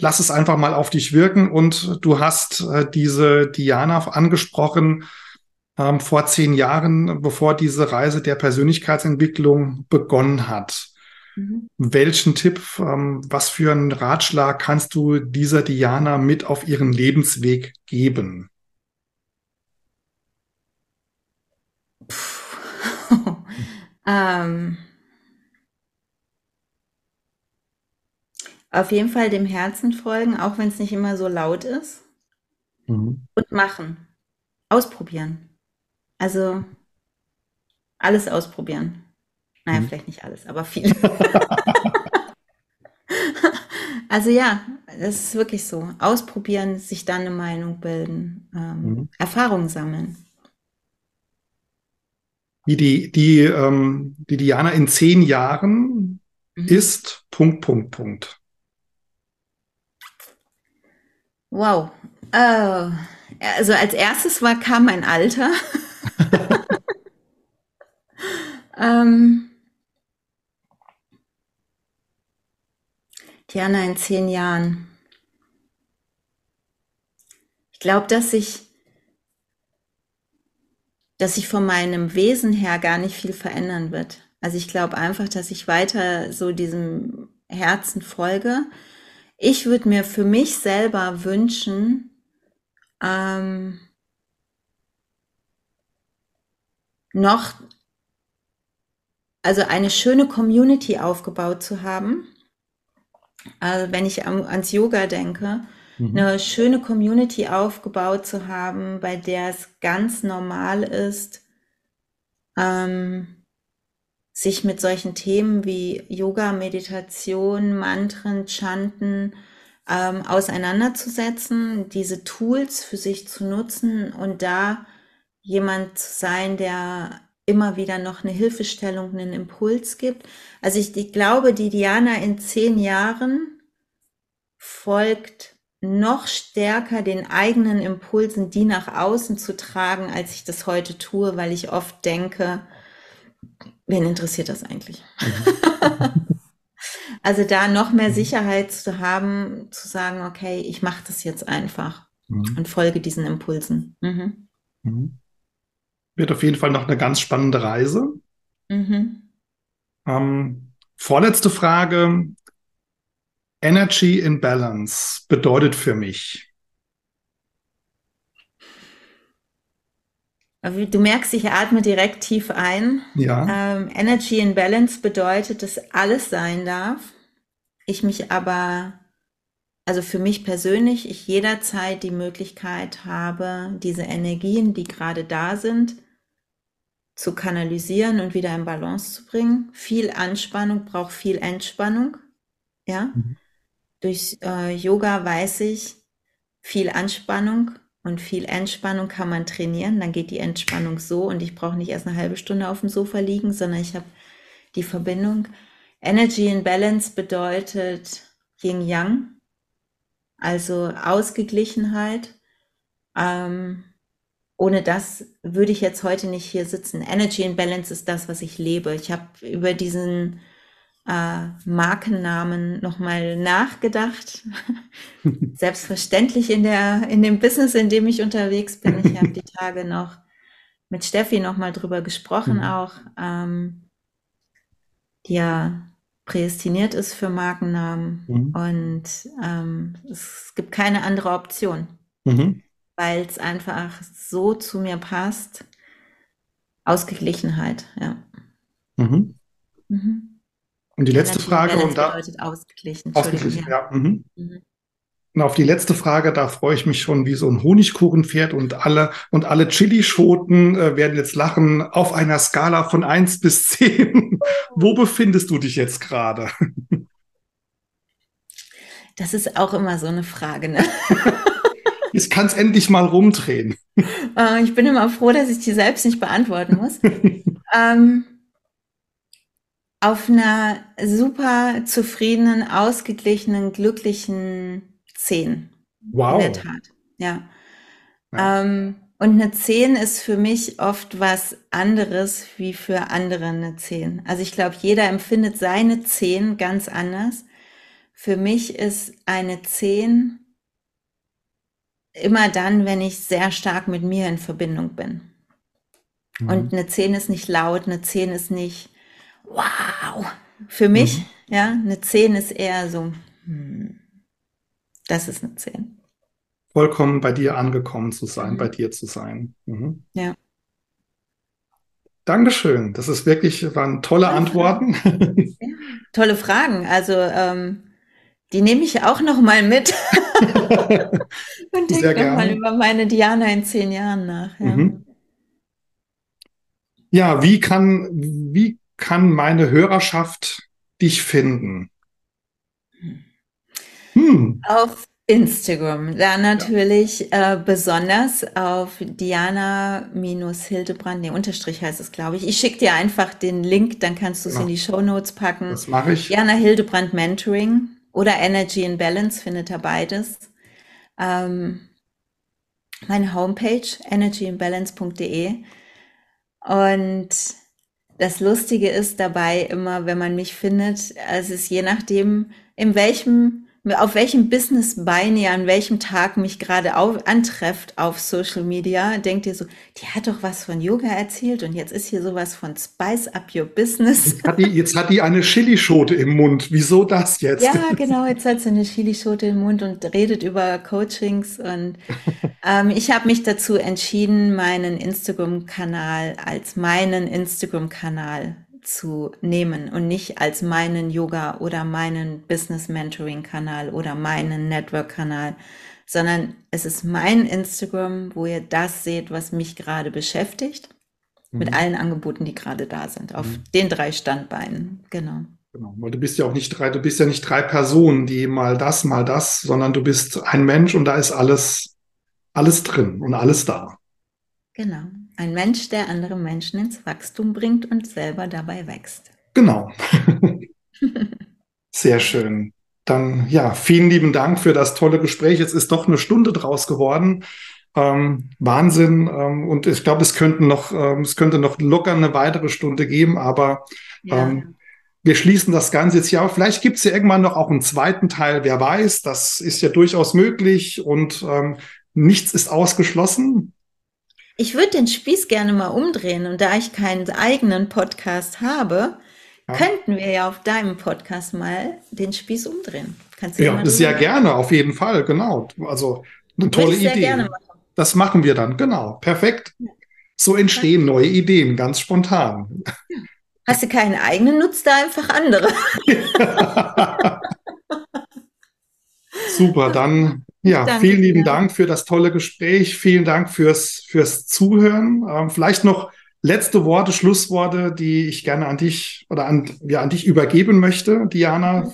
Speaker 1: lass es einfach mal auf dich wirken. Und du hast äh, diese Diana angesprochen ähm, vor zehn Jahren, bevor diese Reise der Persönlichkeitsentwicklung begonnen hat. Mhm. Welchen Tipp, ähm, was für einen Ratschlag kannst du dieser Diana mit auf ihren Lebensweg geben? [laughs]
Speaker 2: ähm, auf jeden Fall dem Herzen folgen, auch wenn es nicht immer so laut ist. Mhm. Und machen. Ausprobieren. Also alles ausprobieren. Naja, mhm. vielleicht nicht alles, aber viel. [laughs] also ja, das ist wirklich so. Ausprobieren, sich dann eine Meinung bilden, ähm, mhm. Erfahrung sammeln.
Speaker 1: Wie die, die, ähm, die Diana in zehn Jahren mhm. ist Punkt, Punkt, Punkt.
Speaker 2: Wow. Uh, also als erstes war, kam mein Alter. [laughs] ähm, Diana in zehn Jahren. Ich glaube, dass ich, dass sich von meinem Wesen her gar nicht viel verändern wird. Also ich glaube einfach, dass ich weiter so diesem Herzen folge. Ich würde mir für mich selber wünschen, ähm, noch, also eine schöne Community aufgebaut zu haben also wenn ich ans Yoga denke, mhm. eine schöne Community aufgebaut zu haben, bei der es ganz normal ist, ähm, sich mit solchen Themen wie Yoga, Meditation, Mantren, Chanten ähm, auseinanderzusetzen, diese Tools für sich zu nutzen und da jemand zu sein, der immer wieder noch eine Hilfestellung, einen Impuls gibt. Also ich, ich glaube, die Diana in zehn Jahren folgt noch stärker den eigenen Impulsen, die nach außen zu tragen, als ich das heute tue, weil ich oft denke, wen interessiert das eigentlich? Mhm. [laughs] also da noch mehr mhm. Sicherheit zu haben, zu sagen, okay, ich mache das jetzt einfach mhm. und folge diesen Impulsen. Mhm. Mhm.
Speaker 1: Wird auf jeden Fall noch eine ganz spannende Reise. Mhm. Ähm, vorletzte Frage. Energy in Balance bedeutet für mich.
Speaker 2: Du merkst, ich atme direkt tief ein. Ja. Ähm, Energy in Balance bedeutet, dass alles sein darf. Ich mich aber, also für mich persönlich, ich jederzeit die Möglichkeit habe, diese Energien, die gerade da sind, zu kanalisieren und wieder in Balance zu bringen. Viel Anspannung braucht viel Entspannung. Ja. Mhm. Durch äh, Yoga weiß ich, viel Anspannung und viel Entspannung kann man trainieren. Dann geht die Entspannung so und ich brauche nicht erst eine halbe Stunde auf dem Sofa liegen, sondern ich habe die Verbindung. Energy in Balance bedeutet Yin Yang, also Ausgeglichenheit. Ähm, ohne das würde ich jetzt heute nicht hier sitzen. Energy and Balance ist das, was ich lebe. Ich habe über diesen äh, Markennamen nochmal nachgedacht. [laughs] Selbstverständlich in der in dem Business, in dem ich unterwegs bin. Ich habe die [laughs] Tage noch mit Steffi nochmal drüber gesprochen, mhm. auch ähm, die ja prädestiniert ist für Markennamen mhm. und ähm, es gibt keine andere Option. Mhm weil es einfach so zu mir passt. Ausgeglichenheit, ja. Mhm.
Speaker 1: Und die letzte Frage und da
Speaker 2: bedeutet ausgeglichen.
Speaker 1: Ausgeglichen, ja. Mhm. Mhm. Und auf die letzte Frage, da freue ich mich schon wie so ein Honigkuchenpferd und alle, und alle Chilischoten äh, werden jetzt lachen auf einer Skala von eins bis zehn. Wo befindest du dich jetzt gerade?
Speaker 2: Das ist auch immer so eine Frage, ne?
Speaker 1: Jetzt kann es endlich mal rumdrehen.
Speaker 2: Äh, ich bin immer froh, dass ich die selbst nicht beantworten muss. [laughs] ähm, auf einer super zufriedenen, ausgeglichenen, glücklichen 10.
Speaker 1: Wow.
Speaker 2: In der Tat, ja. ja. Ähm, und eine 10 ist für mich oft was anderes wie für andere eine 10. Also ich glaube, jeder empfindet seine 10 ganz anders. Für mich ist eine 10 immer dann, wenn ich sehr stark mit mir in Verbindung bin. Mhm. Und eine 10 ist nicht laut, eine 10 ist nicht wow. Für mich, mhm. ja, eine 10 ist eher so, hm, das ist eine 10.
Speaker 1: Vollkommen bei dir angekommen zu sein, mhm. bei dir zu sein. Mhm.
Speaker 2: Ja.
Speaker 1: Dankeschön. Das ist wirklich, waren tolle ja, Antworten.
Speaker 2: Ja. Tolle Fragen. Also ähm, die nehme ich auch noch mal mit [laughs] und denke noch mal über meine Diana in zehn Jahren nach. Ja. Mhm.
Speaker 1: ja, wie kann wie kann meine Hörerschaft dich finden?
Speaker 2: Hm. Auf Instagram, da natürlich ja. äh, besonders auf Diana-Hildebrand, nee, Unterstrich heißt es, glaube ich. Ich schicke dir einfach den Link, dann kannst du es ja. in die Show Notes packen.
Speaker 1: Das mache ich.
Speaker 2: Diana Hildebrand Mentoring oder Energy in Balance findet er beides. Ähm, meine Homepage energyinbalance.de und das Lustige ist dabei immer, wenn man mich findet, es ist je nachdem, in welchem auf welchem Business-Bein ihr an welchem Tag mich gerade auf, antrefft auf Social Media, denkt ihr so, die hat doch was von Yoga erzählt und jetzt ist hier sowas von Spice Up Your Business.
Speaker 1: Jetzt hat die, jetzt hat die eine Chilischote im Mund. Wieso das jetzt?
Speaker 2: Ja, genau, jetzt hat sie eine Chilischote im Mund und redet über Coachings. Und ähm, ich habe mich dazu entschieden, meinen Instagram-Kanal als meinen Instagram-Kanal zu nehmen und nicht als meinen Yoga oder meinen Business Mentoring Kanal oder meinen Network Kanal, sondern es ist mein Instagram, wo ihr das seht, was mich gerade beschäftigt, mhm. mit allen Angeboten, die gerade da sind, auf mhm. den drei Standbeinen. Genau.
Speaker 1: Genau, weil du bist ja auch nicht drei, du bist ja nicht drei Personen, die mal das, mal das, sondern du bist ein Mensch und da ist alles, alles drin und alles da.
Speaker 2: Genau. Ein Mensch, der andere Menschen ins Wachstum bringt und selber dabei wächst.
Speaker 1: Genau. [laughs] Sehr schön. Dann ja, vielen lieben Dank für das tolle Gespräch. Jetzt ist doch eine Stunde draus geworden. Ähm, Wahnsinn. Ähm, und ich glaube, es könnten noch, ähm, es könnte noch locker eine weitere Stunde geben, aber ja. Ähm, wir schließen das Ganze jetzt hier auf. Vielleicht gibt es ja irgendwann noch auch einen zweiten Teil, wer weiß. Das ist ja durchaus möglich und ähm, nichts ist ausgeschlossen.
Speaker 2: Ich würde den Spieß gerne mal umdrehen und da ich keinen eigenen Podcast habe, ja. könnten wir ja auf deinem Podcast mal den Spieß umdrehen.
Speaker 1: Kannst du ja, sehr gerne, auf jeden Fall, genau. Also eine tolle Idee. Machen. Das machen wir dann, genau. Perfekt. So entstehen neue Ideen, ganz spontan.
Speaker 2: Hast du keinen eigenen, nutzt da einfach andere. [laughs]
Speaker 1: Super, dann [laughs] ja, Danke vielen lieben dir. Dank für das tolle Gespräch. Vielen Dank fürs, fürs Zuhören. Ähm, vielleicht noch letzte Worte, Schlussworte, die ich gerne an dich oder an, ja, an dich übergeben möchte, Diana.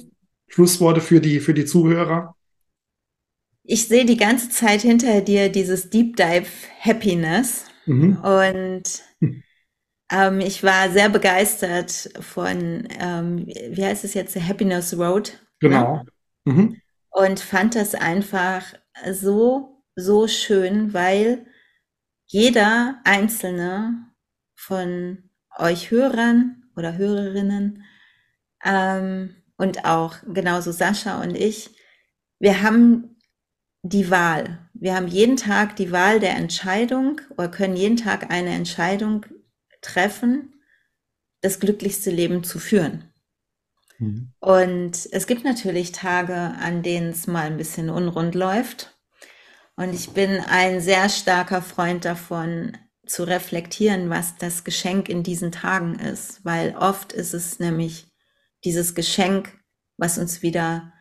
Speaker 1: Schlussworte für die, für die Zuhörer.
Speaker 2: Ich sehe die ganze Zeit hinter dir dieses Deep Dive Happiness mhm. und hm. ähm, ich war sehr begeistert von, ähm, wie heißt es jetzt, Happiness Road. Ne?
Speaker 1: Genau.
Speaker 2: Ne? Mhm und fand das einfach so, so schön, weil jeder einzelne von euch Hörern oder Hörerinnen ähm, und auch genauso Sascha und ich, wir haben die Wahl. Wir haben jeden Tag die Wahl der Entscheidung oder können jeden Tag eine Entscheidung treffen, das glücklichste Leben zu führen. Mhm. Und es gibt natürlich Tage, an denen es mal ein bisschen unrund läuft. Und ich bin ein sehr starker Freund davon, zu reflektieren, was das Geschenk in diesen Tagen ist, weil oft ist es nämlich dieses Geschenk, was uns wieder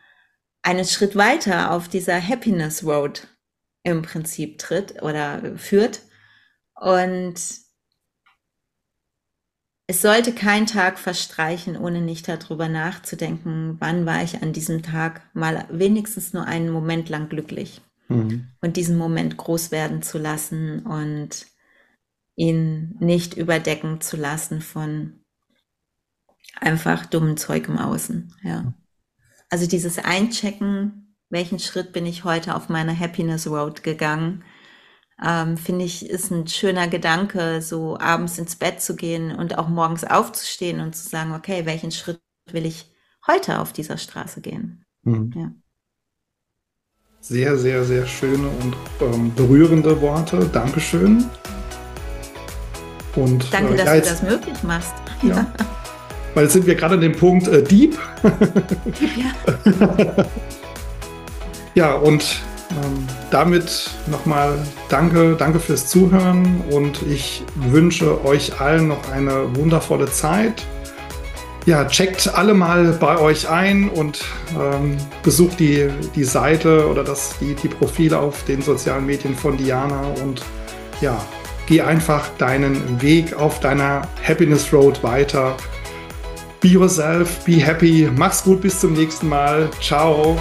Speaker 2: einen Schritt weiter auf dieser Happiness Road im Prinzip tritt oder führt. Und es sollte kein Tag verstreichen, ohne nicht darüber nachzudenken, wann war ich an diesem Tag mal wenigstens nur einen Moment lang glücklich. Mhm. Und diesen Moment groß werden zu lassen und ihn nicht überdecken zu lassen von einfach dummen Zeug im Außen. Ja. Also dieses Einchecken, welchen Schritt bin ich heute auf meiner Happiness Road gegangen, ähm, finde ich, ist ein schöner Gedanke, so abends ins Bett zu gehen und auch morgens aufzustehen und zu sagen, okay, welchen Schritt will ich heute auf dieser Straße gehen? Mhm. Ja.
Speaker 1: Sehr, sehr, sehr schöne und ähm, berührende Worte. Dankeschön.
Speaker 2: Und, Danke, äh, dass ja, jetzt, du das möglich machst.
Speaker 1: Ja. [laughs] Weil jetzt sind wir gerade an dem Punkt äh, Deep. ja. [laughs] ja, und ähm, damit nochmal danke, danke fürs Zuhören und ich wünsche euch allen noch eine wundervolle Zeit. Ja, checkt alle mal bei euch ein und ähm, besucht die, die Seite oder das, die, die Profile auf den sozialen Medien von Diana und ja, geh einfach deinen Weg auf deiner Happiness Road weiter. Be yourself, be happy. Mach's gut, bis zum nächsten Mal. Ciao.